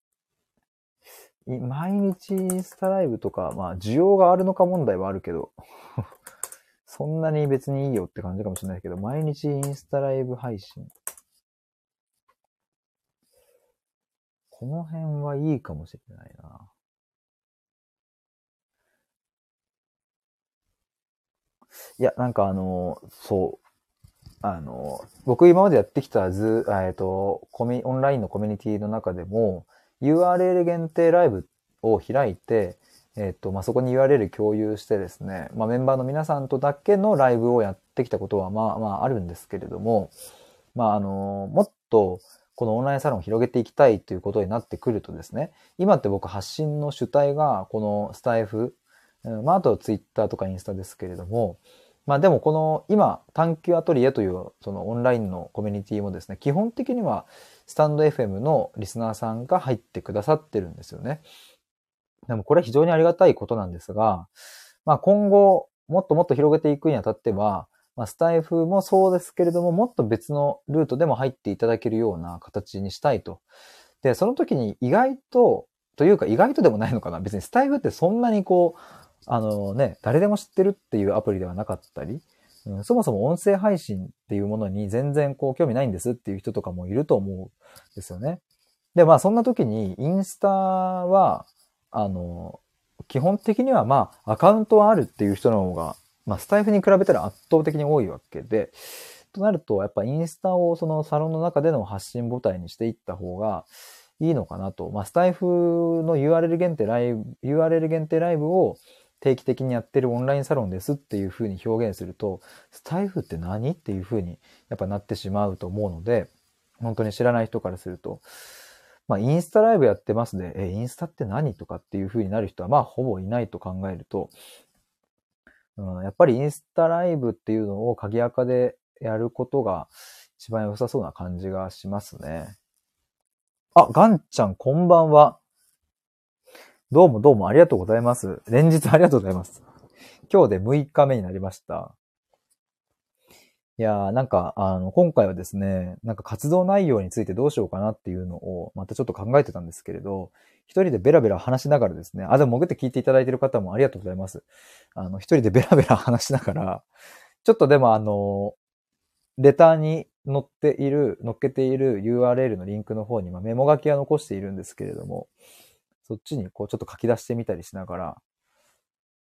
毎日インスタライブとか、まあ、需要があるのか問題はあるけど、そんなに別にいいよって感じかもしれないけど、毎日インスタライブ配信。この辺はいいかもしれないな。いや、なんかあの、そう。あの、僕今までやってきた図、えっと、コミ、オンラインのコミュニティの中でも、URL 限定ライブを開いて、えっ、と、まあ、そこに URL 共有してですね、まあ、メンバーの皆さんとだけのライブをやってきたことは、まあ、まあ、あるんですけれども、まあ、あの、もっと、このオンラインサロンを広げていきたいということになってくるとですね、今って僕発信の主体がこのスタイフ、まあ、あとツイッターとかインスタですけれども、まあでもこの今、探求アトリエというそのオンラインのコミュニティもですね、基本的にはスタンド FM のリスナーさんが入ってくださってるんですよね。でもこれは非常にありがたいことなんですが、まあ今後もっともっと広げていくにあたっては、まあ、スタイフもそうですけれども、もっと別のルートでも入っていただけるような形にしたいと。で、その時に意外と、というか意外とでもないのかな。別にスタイフってそんなにこう、あのね、誰でも知ってるっていうアプリではなかったり、うん、そもそも音声配信っていうものに全然こう興味ないんですっていう人とかもいると思うんですよね。で、まあそんな時にインスタは、あの、基本的にはまあアカウントはあるっていう人の方が、まあスタイフに比べたら圧倒的に多いわけで、となるとやっぱインスタをそのサロンの中での発信母体にしていった方がいいのかなと。まあスタイフの URL 限定ライブ、URL 限定ライブを定期的にやってるオンラインサロンですっていうふうに表現すると、スタイフって何？っていうふうにやっぱなってしまうと思うので、本当に知らない人からすると、まあインスタライブやってますで、え、インスタって何とかっていうふうになる人はまあほぼいないと考えると、うん、やっぱりインスタライブっていうのを鍵垢でやることが一番良さそうな感じがしますね。あ、ガンちゃんこんばんは。どうもどうもありがとうございます。連日ありがとうございます。今日で6日目になりました。いやー、なんか、あの、今回はですね、なんか活動内容についてどうしようかなっていうのを、またちょっと考えてたんですけれど、一人でベラベラ話しながらですね、あ、でも潜って聞いていただいてる方もありがとうございます。あの、一人でベラベラ話しながら、ちょっとでもあの、レターに載っている、載っけている URL のリンクの方に、まメモ書きは残しているんですけれども、そっちにこうちょっと書き出してみたりしながら、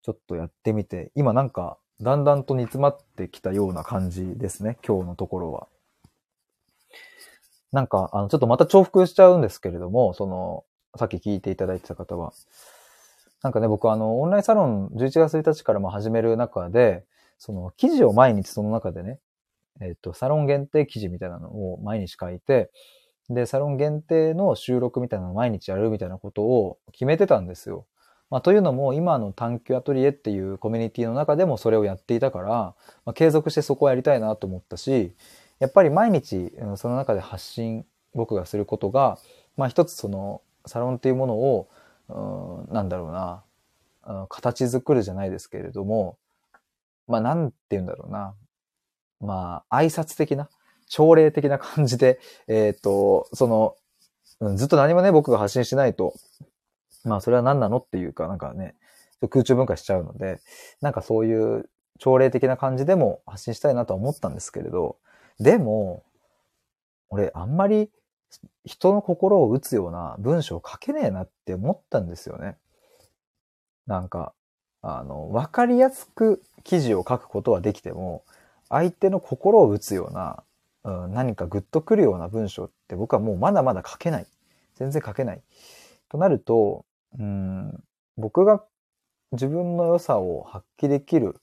ちょっとやってみて、今なんかだんだんと煮詰まってきたような感じですね、今日のところは。なんか、あの、ちょっとまた重複しちゃうんですけれども、その、さっき聞いていただいてた方は。なんかね、僕あの、オンラインサロン11月1日からも始める中で、その、記事を毎日その中でね、えっ、と、サロン限定記事みたいなのを毎日書いて、で、サロン限定の収録みたいなのを毎日やるみたいなことを決めてたんですよ。まあ、というのも、今の探求アトリエっていうコミュニティの中でもそれをやっていたから、まあ、継続してそこをやりたいなと思ったし、やっぱり毎日、その中で発信、僕がすることが、まあ一つその、サロンっていうものを、うん、なんだろうな、形作るじゃないですけれども、まあなんて言うんだろうな、まあ挨拶的な、朝礼的な感じで、えっ、ー、と、その、ずっと何もね、僕が発信しないと、まあそれは何なのっていうか、なんかね、空中分解しちゃうので、なんかそういう朝礼的な感じでも発信したいなとは思ったんですけれど、でも、俺あんまり人の心を打つような文章を書けねえなって思ったんですよね。なんか、あの、わかりやすく記事を書くことはできても、相手の心を打つようなうん、何かグッとくるような文章って僕はもうまだまだ書けない。全然書けない。となると、うん、僕が自分の良さを発揮できる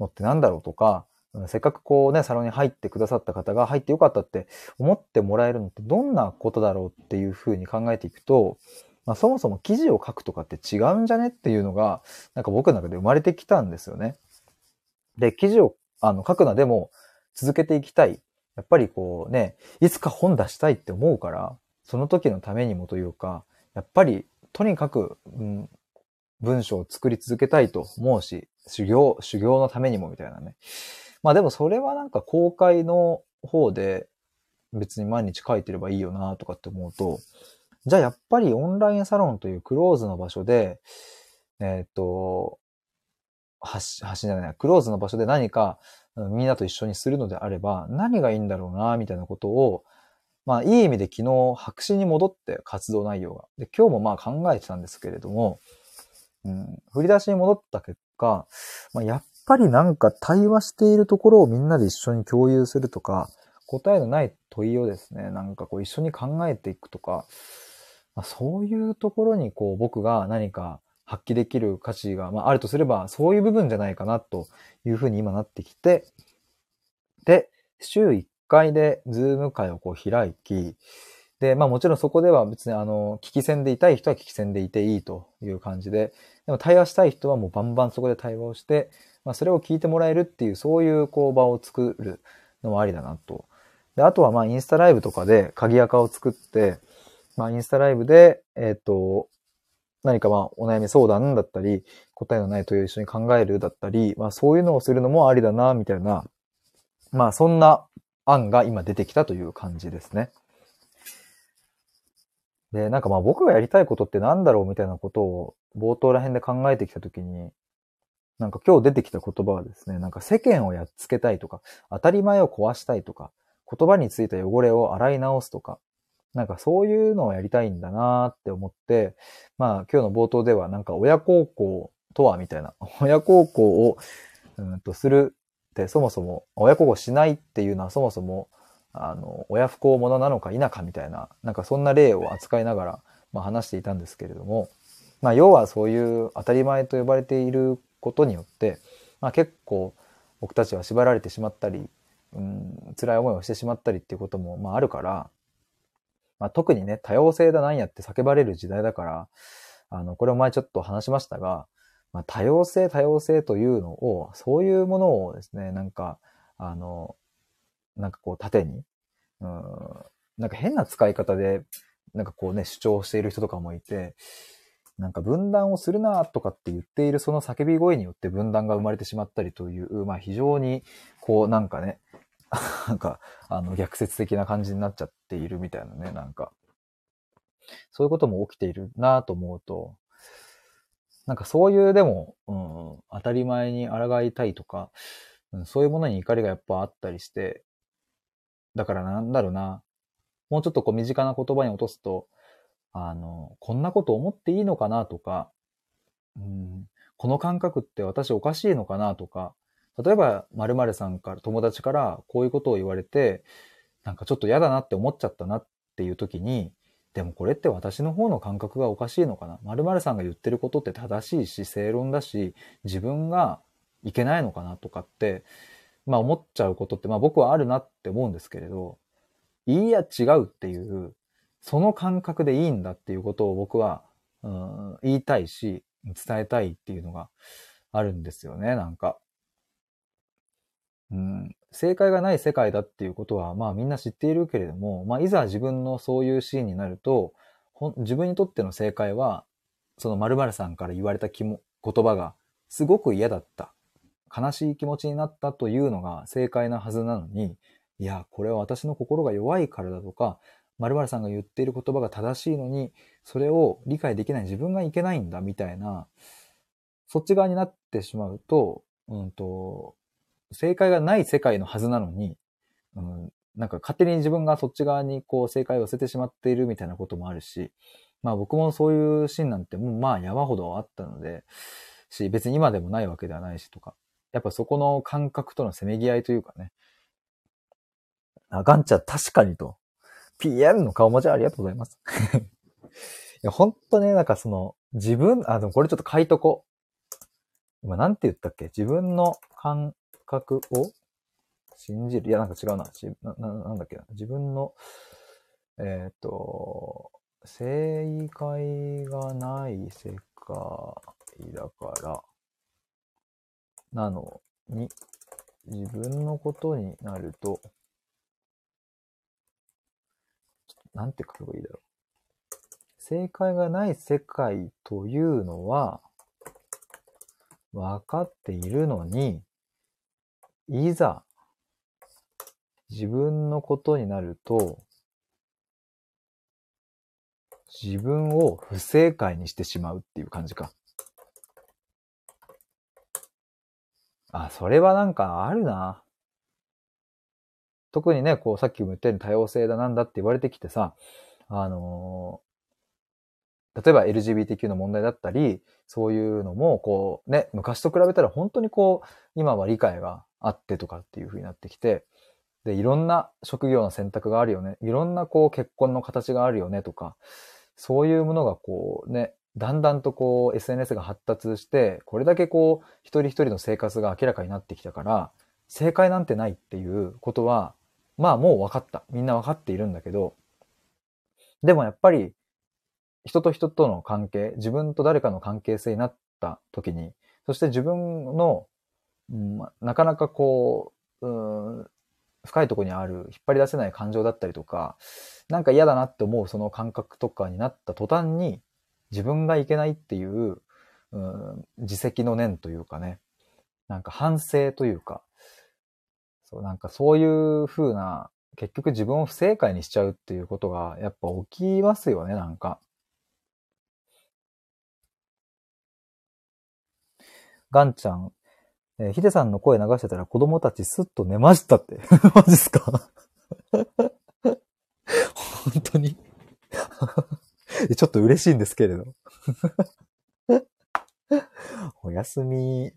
のって何だろうとか、せっかくこうね、サロンに入ってくださった方が入ってよかったって思ってもらえるのってどんなことだろうっていうふうに考えていくと、まあ、そもそも記事を書くとかって違うんじゃねっていうのが、なんか僕の中で生まれてきたんですよね。で、記事をあの書くのはでも続けていきたい。やっぱりこうね、いつか本出したいって思うから、その時のためにもというか、やっぱりとにかく、うん、文章を作り続けたいと思うし、修行、修行のためにもみたいなね。まあでもそれはなんか公開の方で別に毎日書いてればいいよなとかって思うと、じゃあやっぱりオンラインサロンというクローズの場所で、えっ、ー、と、発、発信じゃない、クローズの場所で何かみんなと一緒にするのであれば何がいいんだろうなみたいなことを、まあいい意味で昨日白紙に戻って活動内容が。で、今日もまあ考えてたんですけれども、うん、振り出しに戻った結果、まあ、やっぱりなんか対話しているところをみんなで一緒に共有するとか、答えのない問いをですね、なんかこう一緒に考えていくとか、まあ、そういうところにこう僕が何か発揮できる価値が、まあ、あるとすれば、そういう部分じゃないかなというふうに今なってきて、で、週1回でズーム会をこう開き、で、まあもちろんそこでは別にあの、聞き戦でいたい人は聞き戦でいていいという感じで、でも対話したい人はもうバンバンそこで対話をして、まあそれを聞いてもらえるっていう、そういうこう場を作るのもありだなと。で、あとはまあインスタライブとかで鍵垢を作って、まあインスタライブで、えっ、ー、と、何かまあお悩み相談だったり、答えのない問いを一緒に考えるだったり、まあそういうのをするのもありだな、みたいな、まあそんな案が今出てきたという感じですね。で、なんかまあ僕がやりたいことって何だろうみたいなことを冒頭ら辺で考えてきたときに、なんか今日出てきた言葉はですね、なんか世間をやっつけたいとか、当たり前を壊したいとか、言葉についた汚れを洗い直すとか、なんかそういうのをやりたいんだなーって思って、まあ今日の冒頭ではなんか親孝行とはみたいな、親孝行をうんとするってそもそも、親孝行しないっていうのはそもそもあの、親不孝者なのか否かみたいな、なんかそんな例を扱いながら、まあ、話していたんですけれども、まあ、要はそういう当たり前と呼ばれていることによって、まあ、結構僕たちは縛られてしまったり、うん、辛い思いをしてしまったりっていうことも、まあ、あるから、まあ、特にね、多様性だなんやって叫ばれる時代だから、あの、これを前ちょっと話しましたが、まあ、多様性、多様性というのを、そういうものをですね、なんか、あの、なんかこう縦に、うん、なんか変な使い方で、なんかこうね、主張している人とかもいて、なんか分断をするなとかって言っているその叫び声によって分断が生まれてしまったりという、まあ非常にこうなんかね、なんかあの逆説的な感じになっちゃっているみたいなね、なんか。そういうことも起きているなと思うと、なんかそういうでも、うん、当たり前に抗いたいとか、うん、そういうものに怒りがやっぱあったりして、だからなんだろうな。もうちょっとこう身近な言葉に落とすと、あの、こんなこと思っていいのかなとか、うん、この感覚って私おかしいのかなとか、例えば〇〇さんから友達からこういうことを言われて、なんかちょっと嫌だなって思っちゃったなっていう時に、でもこれって私の方の感覚がおかしいのかな？〇〇さんが言ってることって正しいし、正論だし、自分がいけないのかなとかって、まあ思っちゃうことって、まあ僕はあるなって思うんですけれど、いいや違うっていう、その感覚でいいんだっていうことを僕は、うん、言いたいし、伝えたいっていうのがあるんですよね、なんか。うん、正解がない世界だっていうことは、まあみんな知っているけれども、まあいざ自分のそういうシーンになると、自分にとっての正解は、その〇〇さんから言われた言葉がすごく嫌だった。悲しい気持ちになったというのが正解なはずなのに、いや、これは私の心が弱いからだとか、〇〇さんが言っている言葉が正しいのに、それを理解できない自分がいけないんだみたいな、そっち側になってしまうと、うんと、正解がない世界のはずなのに、うん、なんか勝手に自分がそっち側にこう正解を寄せてしまっているみたいなこともあるし、まあ僕もそういうシーンなんてもうまあ山ほどあったので、し、別に今でもないわけではないしとか、やっぱそこの感覚とのせめぎ合いというかね。あ、ガンちゃん確かにと。PM の顔文字ありがとうございます。いや、ほんとね、なんかその、自分、あ、でもこれちょっと書いとこ。今なんて言ったっけ？自分の感覚を信じる。いや、なんか違うな。な、ななんだっけな。自分の、えっ、ー、と、正解がない世界だから、なのに、自分のことになると、なんて書けばいいだろう。正解がない世界というのは、分かっているのに、いざ、自分のことになると、自分を不正解にしてしまうっていう感じか。あ、それはなんかあるな。特にね、こう、さっきも言ったように多様性だなんだって言われてきてさ、あのー、例えば LGBTQ の問題だったり、そういうのも、こう、ね、昔と比べたら本当にこう、今は理解があってとかっていう風になってきて、で、いろんな職業の選択があるよね。いろんなこう、結婚の形があるよねとか、そういうものがこう、ね、だんだんとこう SNS が発達して、これだけこう一人一人の生活が明らかになってきたから、正解なんてないっていうことは、まあもう分かった。みんな分かっているんだけど、でもやっぱり人と人との関係、自分と誰かの関係性になった時に、そして自分の、うん、なかなかこう、うん、深いとこにある引っ張り出せない感情だったりとか、なんか嫌だなって思うその感覚とかになった途端に、自分がいけないっていう、うん、自責の念というかね、なんか反省というか、そう、なんかそういう風な、結局自分を不正解にしちゃうっていうことがやっぱ起きますよね、なんか。ガンちゃん、えー、ヒデさんの声流してたら子供たちスッと寝ましたって。マジっすか？本当に？ちょっと嬉しいんですけれど。おやすみ。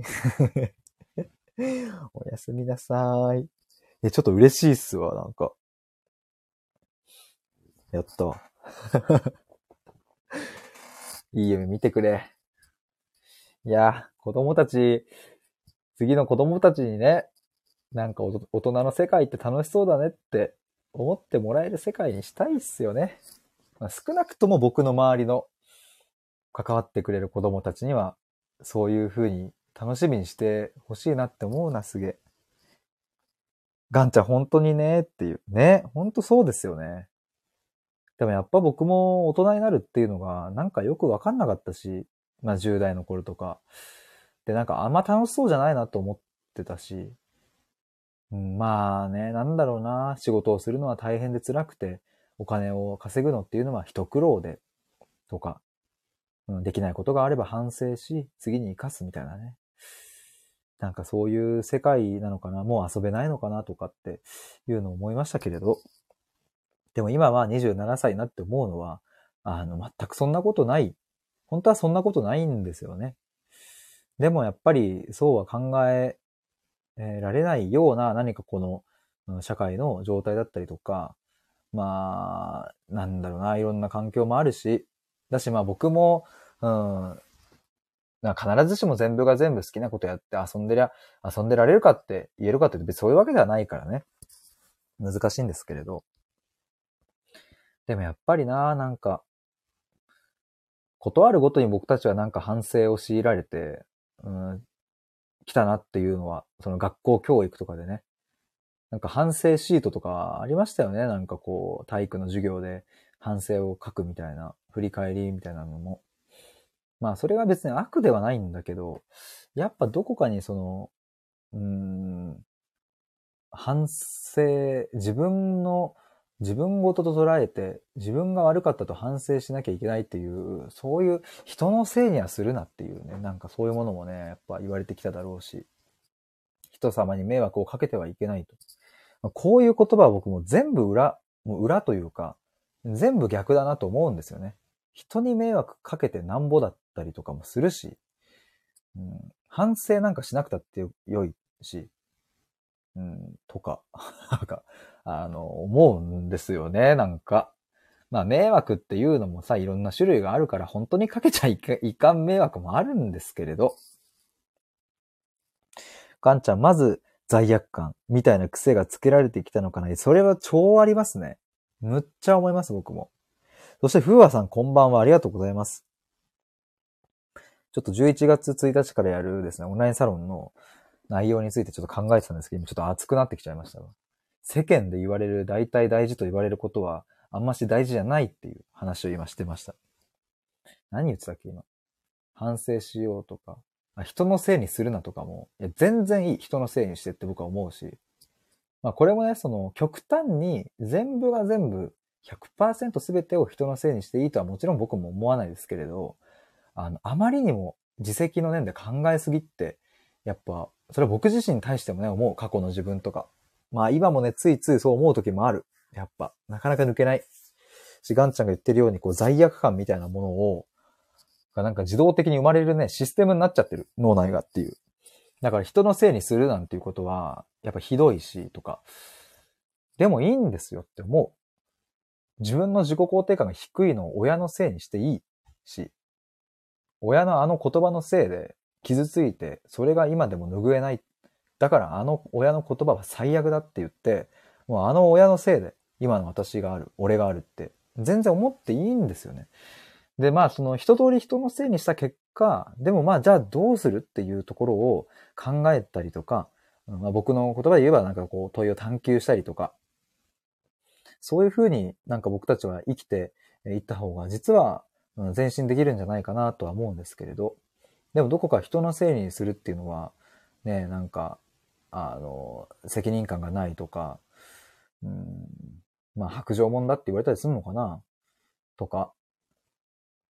おやすみなさい。え、ちょっと嬉しいっすわ、なんか。やった。いい夢見てくれ。いや、子供たち、次の子供たちにね、なんか大人の世界って楽しそうだねって思ってもらえる世界にしたいっすよね。まあ、少なくとも僕の周りの関わってくれる子供たちには、そういう風に楽しみにしてほしいなって思うな、すげえ。ガンちゃん本当にねっていう。ね、本当そうですよね。でもやっぱ僕も大人になるっていうのがなんかよくわかんなかったし、まあ10代の頃とか。で、なんかあんま楽しそうじゃないなと思ってたし、うん、まあね、なんだろうな、仕事をするのは大変で辛くて、お金を稼ぐのっていうのは一苦労で、とか、うん、できないことがあれば反省し、次に生かすみたいなね。なんかそういう世界なのかな、もう遊べないのかなとかっていうのを思いましたけれど、でも今は27歳になって思うのは、あの、全くそんなことない。本当はそんなことないんですよね。でもやっぱりそうは考えられないような何かこの社会の状態だったりとか、まあ、なんだろうな、いろんな環境もあるし、だしまあ僕も、うん、な必ずしも全部が全部好きなことやって遊んでりゃ、遊んでられるかって言えるかって別にそういうわけではないからね。難しいんですけれど。でもやっぱりな、なんか、断るごとに僕たちはなんか反省を強いられて、うん、来たなっていうのは、その学校教育とかでね。なんか反省シートとかありましたよね。なんかこう、体育の授業で反省を書くみたいな、振り返りみたいなのも。まあ、それが別に悪ではないんだけど、やっぱどこかにその、うーん、反省、自分の自分ごとと捉えて、自分が悪かったと反省しなきゃいけないっていう、そういう人のせいにはするなっていうね、なんかそういうものもね、やっぱ言われてきただろうし、人様に迷惑をかけてはいけないと。こういう言葉は僕も全部裏、もう裏というか、全部逆だなと思うんですよね。人に迷惑かけてなんぼだったりとかもするし、うん、反省なんかしなくたって良いし、うん、とか、なんか、あの、思うんですよね、なんか。まあ迷惑っていうのもさ、いろんな種類があるから本当にかけちゃいかいかん迷惑もあるんですけれど。ガンちゃん、まず罪悪感みたいな癖がつけられてきたのかなそれは超ありますね。むっちゃ思います、僕も。そして、ふうわさんこんばんは。ありがとうございます。ちょっと11月1日からやるですね、オンラインサロンの内容についてちょっと考えてたんですけど、今ちょっと熱くなってきちゃいました。世間で言われる、大体大事と言われることは、あんまし大事じゃないっていう話を今してました。何言ってたっけ今？反省しようとか、人のせいにするなとかも、いや全然いい人のせいにしてって僕は思うし、まあこれもね、その極端に全部が全部100%全てを人のせいにしていいとはもちろん僕も思わないですけれど、あの、あまりにも自責の念で考えすぎって、やっぱ、それは僕自身に対してもね、思う過去の自分とか。まあ今もね、ついついそう思う時もある。やっぱ、なかなか抜けない。し、ガンちゃんが言ってるように、こう、罪悪感みたいなものを、なんか自動的に生まれるね、システムになっちゃってる。脳内がっていう。だから人のせいにするなんていうことは、やっぱひどいし、とか。でもいいんですよって思う。自分の自己肯定感が低いのを親のせいにしていいし、親のあの言葉のせいで傷ついて、それが今でも拭えない。だからあの親の言葉は最悪だって言って、もうあの親のせいで今の私がある、俺があるって、全然思っていいんですよね。で、まあ、その一通り人のせいにした結果、でもまあ、じゃあどうするっていうところを考えたりとか、まあ、僕の言葉で言えばなんかこう問いを探求したりとか、そういうふうになんか僕たちは生きていった方が実は前進できるんじゃないかなとは思うんですけれど、でもどこか人のせいにするっていうのは、ね、なんか、あの、責任感がないとか、うん、まあ白状者だって言われたりするのかなとか、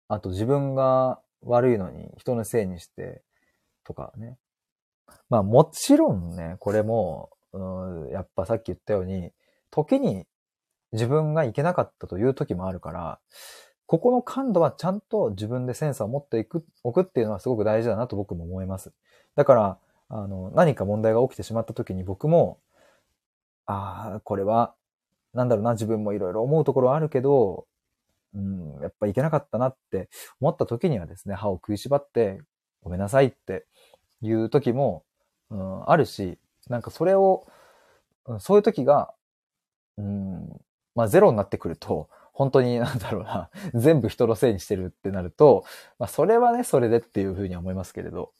あと自分が悪いのに人のせいにしてとかね。まあもちろんね、これも、うん、やっぱさっき言ったように、時に自分がいけなかったという時もあるから、ここの感度はちゃんと自分でセンサーを持っていく、置くっていうのはすごく大事だなと僕も思います。だから、あの、何か問題が起きてしまった時に僕も、ああ、これはなんだろうな、自分もいろいろ思うところあるけど、うん、やっぱいけなかったなって思った時にはですね、歯を食いしばって、ごめんなさいっていう時も、うん、あるし、なんかそれを、そういう時が、うん、まあゼロになってくると、本当になんだろうな、全部人のせいにしてるってなると、まあそれはね、それでっていうふうに思いますけれど。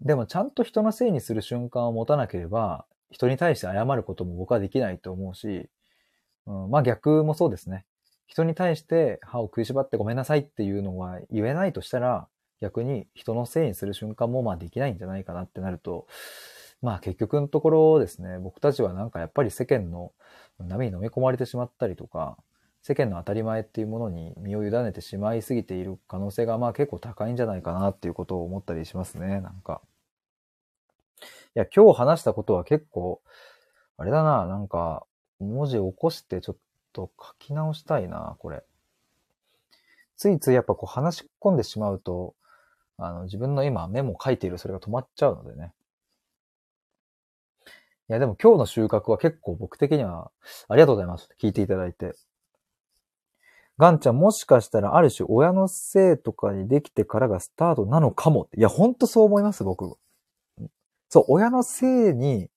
でもちゃんと人のせいにする瞬間を持たなければ、人に対して謝ることも僕はできないと思うし、うん、まあ逆もそうですね。人に対して歯を食いしばってごめんなさいっていうのは言えないとしたら、逆に人のせいにする瞬間もまあできないんじゃないかなってなると、まあ結局のところですね、僕たちはなんかやっぱり世間の波に飲み込まれてしまったりとか、世間の当たり前っていうものに身を委ねてしまいすぎている可能性がまあ結構高いんじゃないかなっていうことを思ったりしますね、なんか。いや、今日話したことは結構、あれだな、なんか、文字起こしてちょっと書き直したいな、これ。ついついやっぱこう話し込んでしまうと、あの、自分の今メモ書いているそれが止まっちゃうのでね。いや、でも今日の収穫は結構僕的には、ありがとうございます。聞いていただいて。ガンちゃんもしかしたらある種親のせいとかにできてからがスタートなのかもって。いや、ほんとそう思います、僕。そう、親のせいに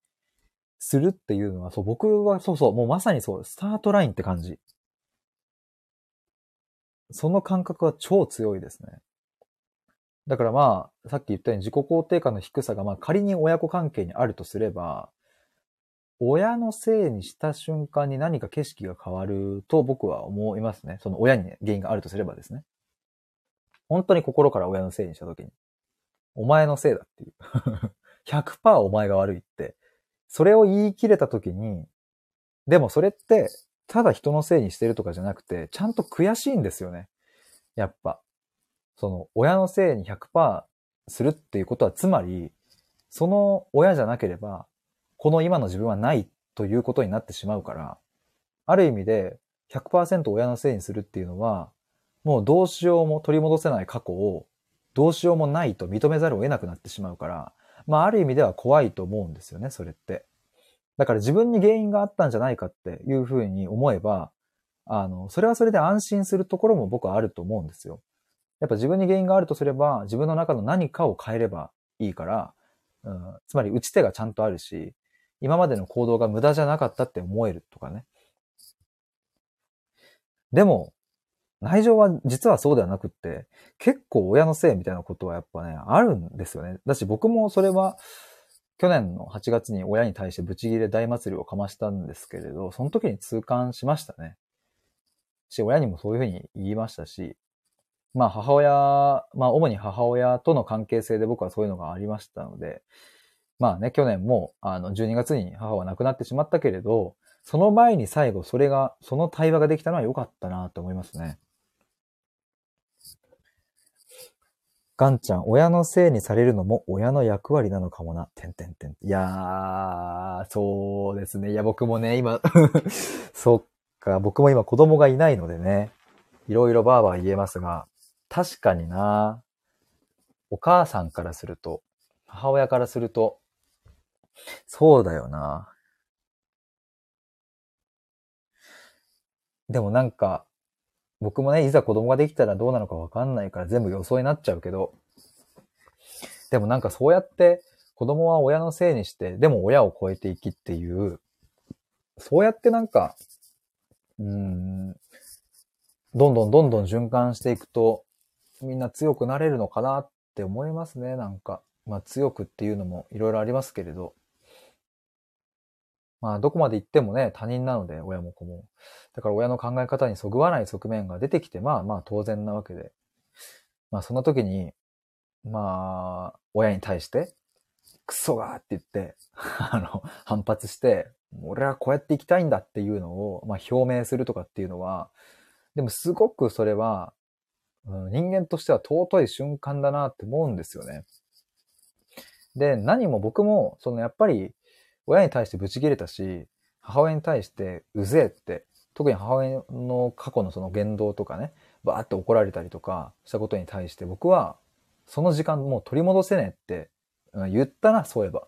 するっていうのは、そう、僕はそうそう、もうまさにそう、スタートラインって感じ。その感覚は超強いですね。だからまあ、さっき言ったように自己肯定感の低さが、まあ仮に親子関係にあるとすれば、親のせいにした瞬間に何か景色が変わると僕は思いますね。その親に、原因があるとすればですね。本当に心から親のせいにした時に。お前のせいだっていう 100%お前が悪いって、それを言い切れた時に、でもそれって、ただ人のせいにしてるとかじゃなくて、ちゃんと悔しいんですよね。やっぱ。その、親のせいに100%するっていうことは、つまり、その親じゃなければ、この今の自分はないということになってしまうから、ある意味で100%親のせいにするっていうのは、もうどうしようも取り戻せない過去をどうしようもないと認めざるを得なくなってしまうから、まあある意味では怖いと思うんですよね、それって。だから自分に原因があったんじゃないかっていうふうに思えば、あの、それはそれで安心するところも僕はあると思うんですよ。やっぱ自分に原因があるとすれば、自分の中の何かを変えればいいから、うん、つまり打ち手がちゃんとあるし、今までの行動が無駄じゃなかったって思えるとかね。でも、内情は実はそうではなくって、結構親のせいみたいなことはやっぱね、あるんですよね。だし僕もそれは、去年の8月に親に対してブチギレ大祭りをかましたんですけれど、その時に痛感しましたね。し、親にもそういうふうに言いましたし、まあ母親、まあ主に母親との関係性で僕はそういうのがありましたので、まあね、去年もあの12月に母は亡くなってしまったけれど、その前に最後それが、その対話ができたのは良かったなと思いますね。ガンちゃん、親のせいにされるのも親の役割なのかもな。てんてんてん。いやー、そうですね。いや、僕もね、今 そっか、僕も今子供がいないのでね、いろいろバーバー言えますが、確かにな、お母さんからすると、母親からすると、そうだよな。でもなんか、僕もね、いざ子供ができたらどうなのかわかんないから全部予想になっちゃうけど、でもなんかそうやって子供は親のせいにして、でも親を超えていきっていう、そうやってなんか、うん、どんどんどんどん循環していくと、みんな強くなれるのかなって思いますね、なんか。まあ強くっていうのもいろいろありますけれど。まあどこまで行ってもね、他人なので、親も子も。だから親の考え方にそぐわない側面が出てきて、まあまあ当然なわけで。まあその時に、まあ、親に対して、クソがって言って、あの、反発して、俺はこうやって生きたいんだっていうのを、まあ表明するとかっていうのは、でもすごくそれは、うん、人間としては尊い瞬間だなって思うんですよね。で、何も僕も、そのやっぱり、親に対してブチ切れたし、母親に対してうぜえって、特に母親の過去のその言動とかね、バーって怒られたりとかしたことに対して僕は、その時間もう取り戻せねえって言ったな、そういえば。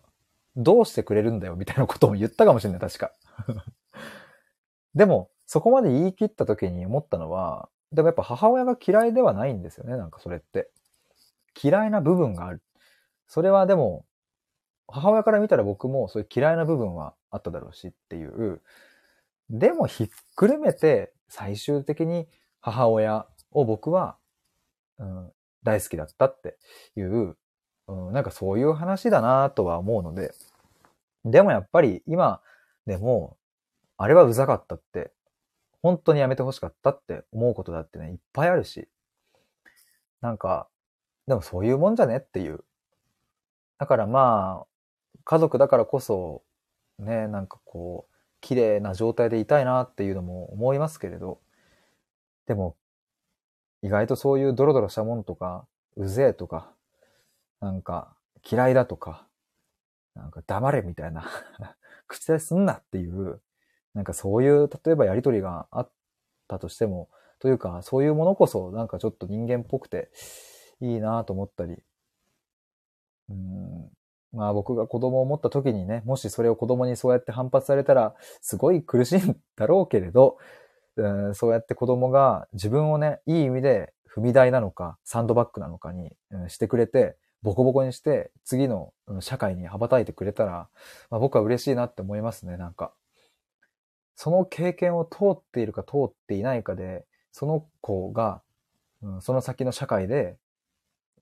どうしてくれるんだよ、みたいなことも言ったかもしれない、確か。でも、そこまで言い切った時に思ったのは、でもやっぱ母親が嫌いではないんですよね、なんかそれって。嫌いな部分がある。それはでも、母親から見たら僕もそういう嫌いな部分はあっただろうしっていう、でもひっくるめて最終的に母親を僕は、うん、大好きだったっていう、うん、なんかそういう話だなとは思うので、でもやっぱり今でも、あれはうざかったって、本当にやめてほしかったって思うことだってね、いっぱいあるし、なんか、でもそういうもんじゃねっていう。だからまあ、家族だからこそ、ね、なんかこう、綺麗な状態でいたいなっていうのも思いますけれど、でも、意外とそういうドロドロしたもんとか、うぜえとか、なんか嫌いだとか、なんか黙れみたいな 口出しすんなっていう、なんかそういう、例えばやりとりがあったとしても、というか、そういうものこそ、なんかちょっと人間っぽくていいなと思ったり、うん、まあ僕が子供を持った時にね、もしそれを子供にそうやって反発されたら、すごい苦しいんだろうけれど、うん、そうやって子供が自分をね、いい意味で踏み台なのか、サンドバッグなのかに、うん、してくれて、ボコボコにして、次の社会に羽ばたいてくれたら、まあ、僕は嬉しいなって思いますね、なんか。その経験を通っているか通っていないかで、その子が、うん、その先の社会で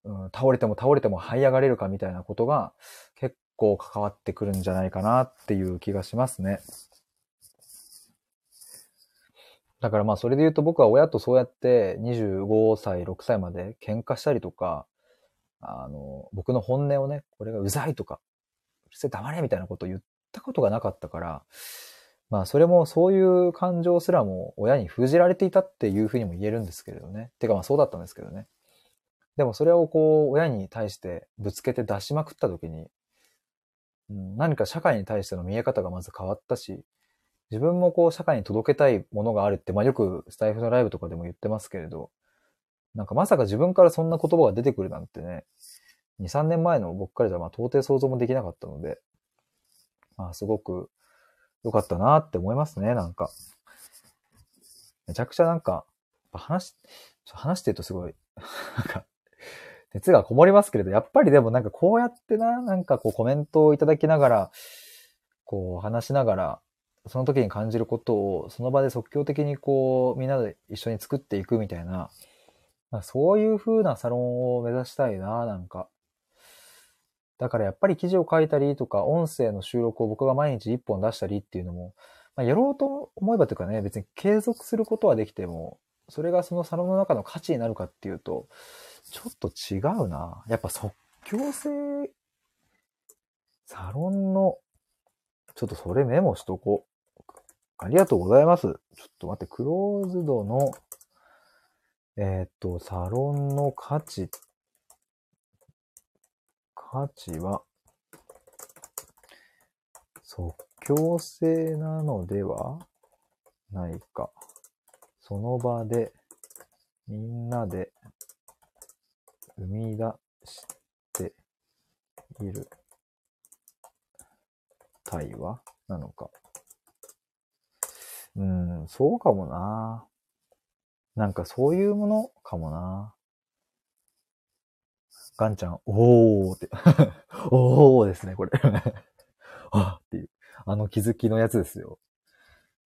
うん、倒れても倒れても這い上がれるかみたいなことが結構関わってくるんじゃないかなっていう気がしますね。だからまあそれで言うと僕は親とそうやって25歳、6歳まで喧嘩したりとか、あの、僕の本音をね、これがうざいとか、うるせえ黙れみたいなことを言ったことがなかったから、まあそれもそういう感情すらも親に封じられていたっていうふうにも言えるんですけれどね。てかまあそうだったんですけどね。でもそれをこう、親に対してぶつけて出しまくった時に、うん、何か社会に対しての見え方がまず変わったし、自分もこう、社会に届けたいものがあるって、まあよくスタイフのライブとかでも言ってますけれど、なんかまさか自分からそんな言葉が出てくるなんてね、2、3年前の僕からじゃまあ到底想像もできなかったので、まあすごく良かったなって思いますね、なんか。めちゃくちゃなんか、話、話してるとすごい、なんか、熱がこもりますけれど、やっぱりでもなんかこうやってな、なんかこうコメントをいただきながら、こう話しながら、その時に感じることをその場で即興的にこうみんなで一緒に作っていくみたいな、まあ、そういう風なサロンを目指したいな、なんか。だからやっぱり記事を書いたりとか、音声の収録を僕が毎日一本出したりっていうのも、まあ、やろうと思えばというかね、別に継続することはできても、それがそのサロンの中の価値になるかっていうと、ちょっと違うな。やっぱ即興性、サロンの、ちょっとそれメモしとこう。ありがとうございます。ちょっと待って、クローズドの、えー、っと、サロンの価値、価値は、即興性なのでは？ないか。その場で、みんなで生み出している対話なのか。うん、そうかもな。なんかそういうものかもな。ガンちゃん、おーって おーですね、これ あっていう。あの気づきのやつですよ。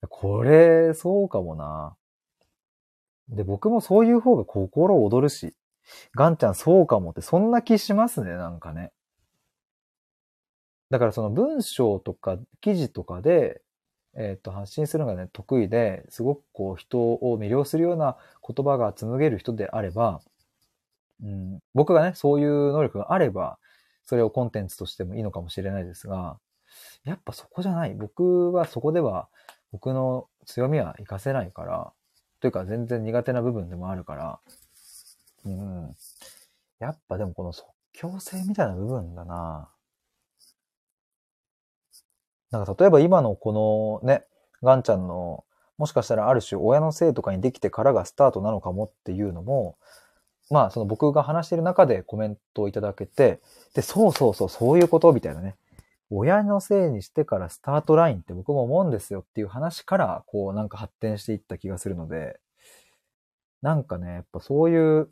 これ、そうかもな。で、僕もそういう方が心躍るし。ガンちゃんそうかもって、そんな気しますね、なんかね。だからその文章とか記事とかで、えっ、ー、と、発信するのがね、得意で、すごくこう人を魅了するような言葉が紡げる人であれば、うん、僕がね、そういう能力があれば、それをコンテンツとしてもいいのかもしれないですが、やっぱそこじゃない。僕はそこでは、僕の強みは活かせないから、というか全然苦手な部分でもあるから、うん。やっぱでもこの即興性みたいな部分だな。なんか例えば今のこのね、ガンちゃんの、もしかしたらある種親のせいとかにできてからがスタートなのかもっていうのも、まあその僕が話してる中でコメントをいただけて、で、そうそうそう、そういうことみたいなね。親のせいにしてからスタートラインって僕も思うんですよっていう話から、こうなんか発展していった気がするので、なんかね、やっぱそういう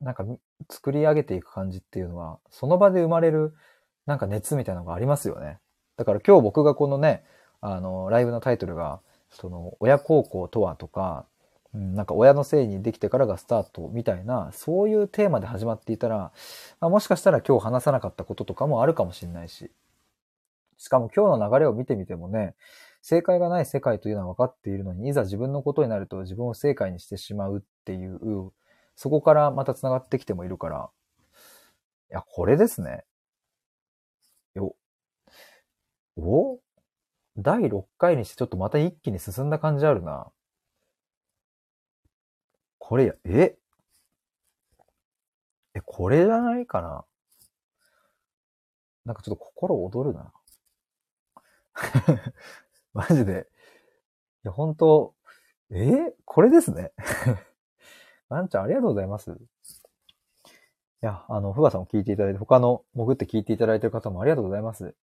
なんか作り上げていく感じっていうのは、その場で生まれるなんか熱みたいなのがありますよね。だから今日僕がこのね、あの、ライブのタイトルが、その、親孝行とはとか、うん、なんか親のせいにできてからがスタートみたいな、そういうテーマで始まっていたら、まあ、もしかしたら今日話さなかったこととかもあるかもしれないし、しかも今日の流れを見てみてもね、正解がない世界というのは分かっているのに、いざ自分のことになると自分を正解にしてしまうっていう、そこからまた繋がってきてもいるから、いや、これですね。よ。お？第6回にしてちょっとまた一気に進んだ感じあるな。これや、え？え、これじゃないかな？なんかちょっと心躍るな。マジで。いや、本当え？これですね。ワンちゃんありがとうございます。いや、あの、ふわさんも聞いていただいて、他の潜って聞いていただいてる方もありがとうございます。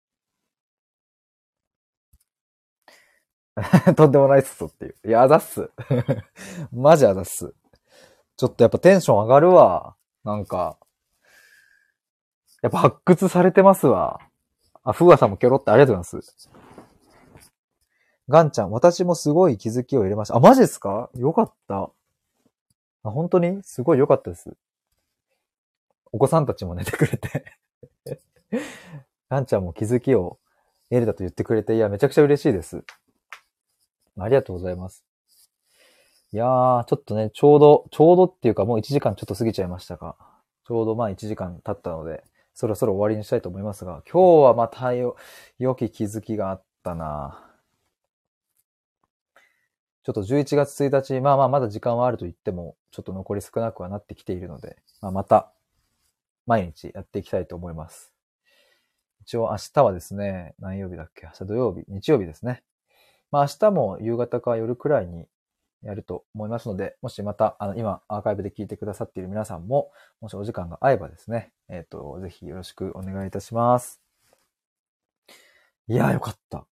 とんでもないっすっていう。いや、あざっす。マジあざっす。ちょっとやっぱテンション上がるわ。なんか、やっぱ発掘されてますわ。あ、ふわさんもキョロってありがとうございます。ガンちゃん、私もすごい気づきを入れました。あ、マジですか？よかった。あ、本当に？すごい良かったです。お子さんたちも寝てくれて ガンちゃんも気づきを得れたと言ってくれて、いや、めちゃくちゃ嬉しいです。ありがとうございます。いやー、ちょっとね、ちょうど、ちょうどっていうかもう1時間ちょっと過ぎちゃいましたが、ちょうどまあ1時間経ったので、そろそろ終わりにしたいと思いますが、今日はまたよ、良き気づきがあったなちょっと11月1日、まあまあまだ時間はあると言っても、ちょっと残り少なくはなってきているので、まあ、また毎日やっていきたいと思います。一応明日はですね、何曜日だっけ？明日土曜日、日曜日ですね。まあ明日も夕方か夜くらいにやると思いますので、もしまた、あの、今アーカイブで聞いてくださっている皆さんも、もしお時間が合えばですね、えっ、ー、と、ぜひよろしくお願いいたします。いやよかった。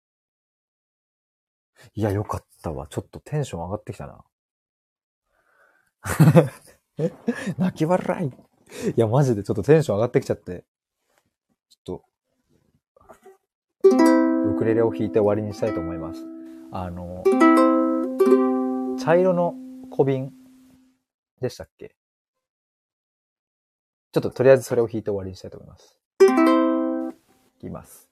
いや、よかったわ。ちょっとテンション上がってきたな。泣き笑い。いや、マジでちょっとテンション上がってきちゃって。ちょっと、ウクレレを弾いて終わりにしたいと思います。あの、茶色の小瓶でしたっけ？ちょっととりあえずそれを弾いて終わりにしたいと思います。いきます。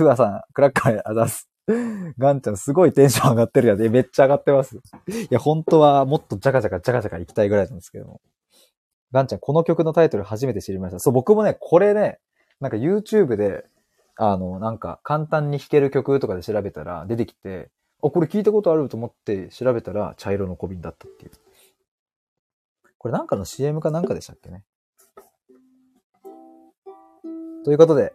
ふわさん、クラッカーあざす。ガンちゃんすごいテンション上がってるやん。めっちゃ上がってます。いや、本当はもっとジャカジャカジャカジャカ行きたいぐらいなんですけども。ガンちゃん、この曲のタイトル初めて知りました。そう、僕もね、これね、なんか YouTube で、あの、なんか簡単に弾ける曲とかで調べたら出てきて、あ、これ聞いたことあると思って調べたら茶色の小瓶だったっていう。これなんかの CM かなんかでしたっけね。ということで、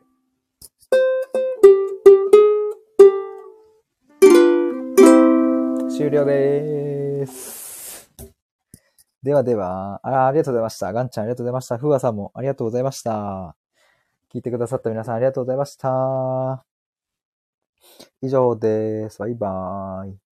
終了です。ではでは、あありがとうございました。ガンちゃんありがとうございました。ふわさんもありがとうございました。聞いてくださった皆さんありがとうございました。以上です。バイバーイ。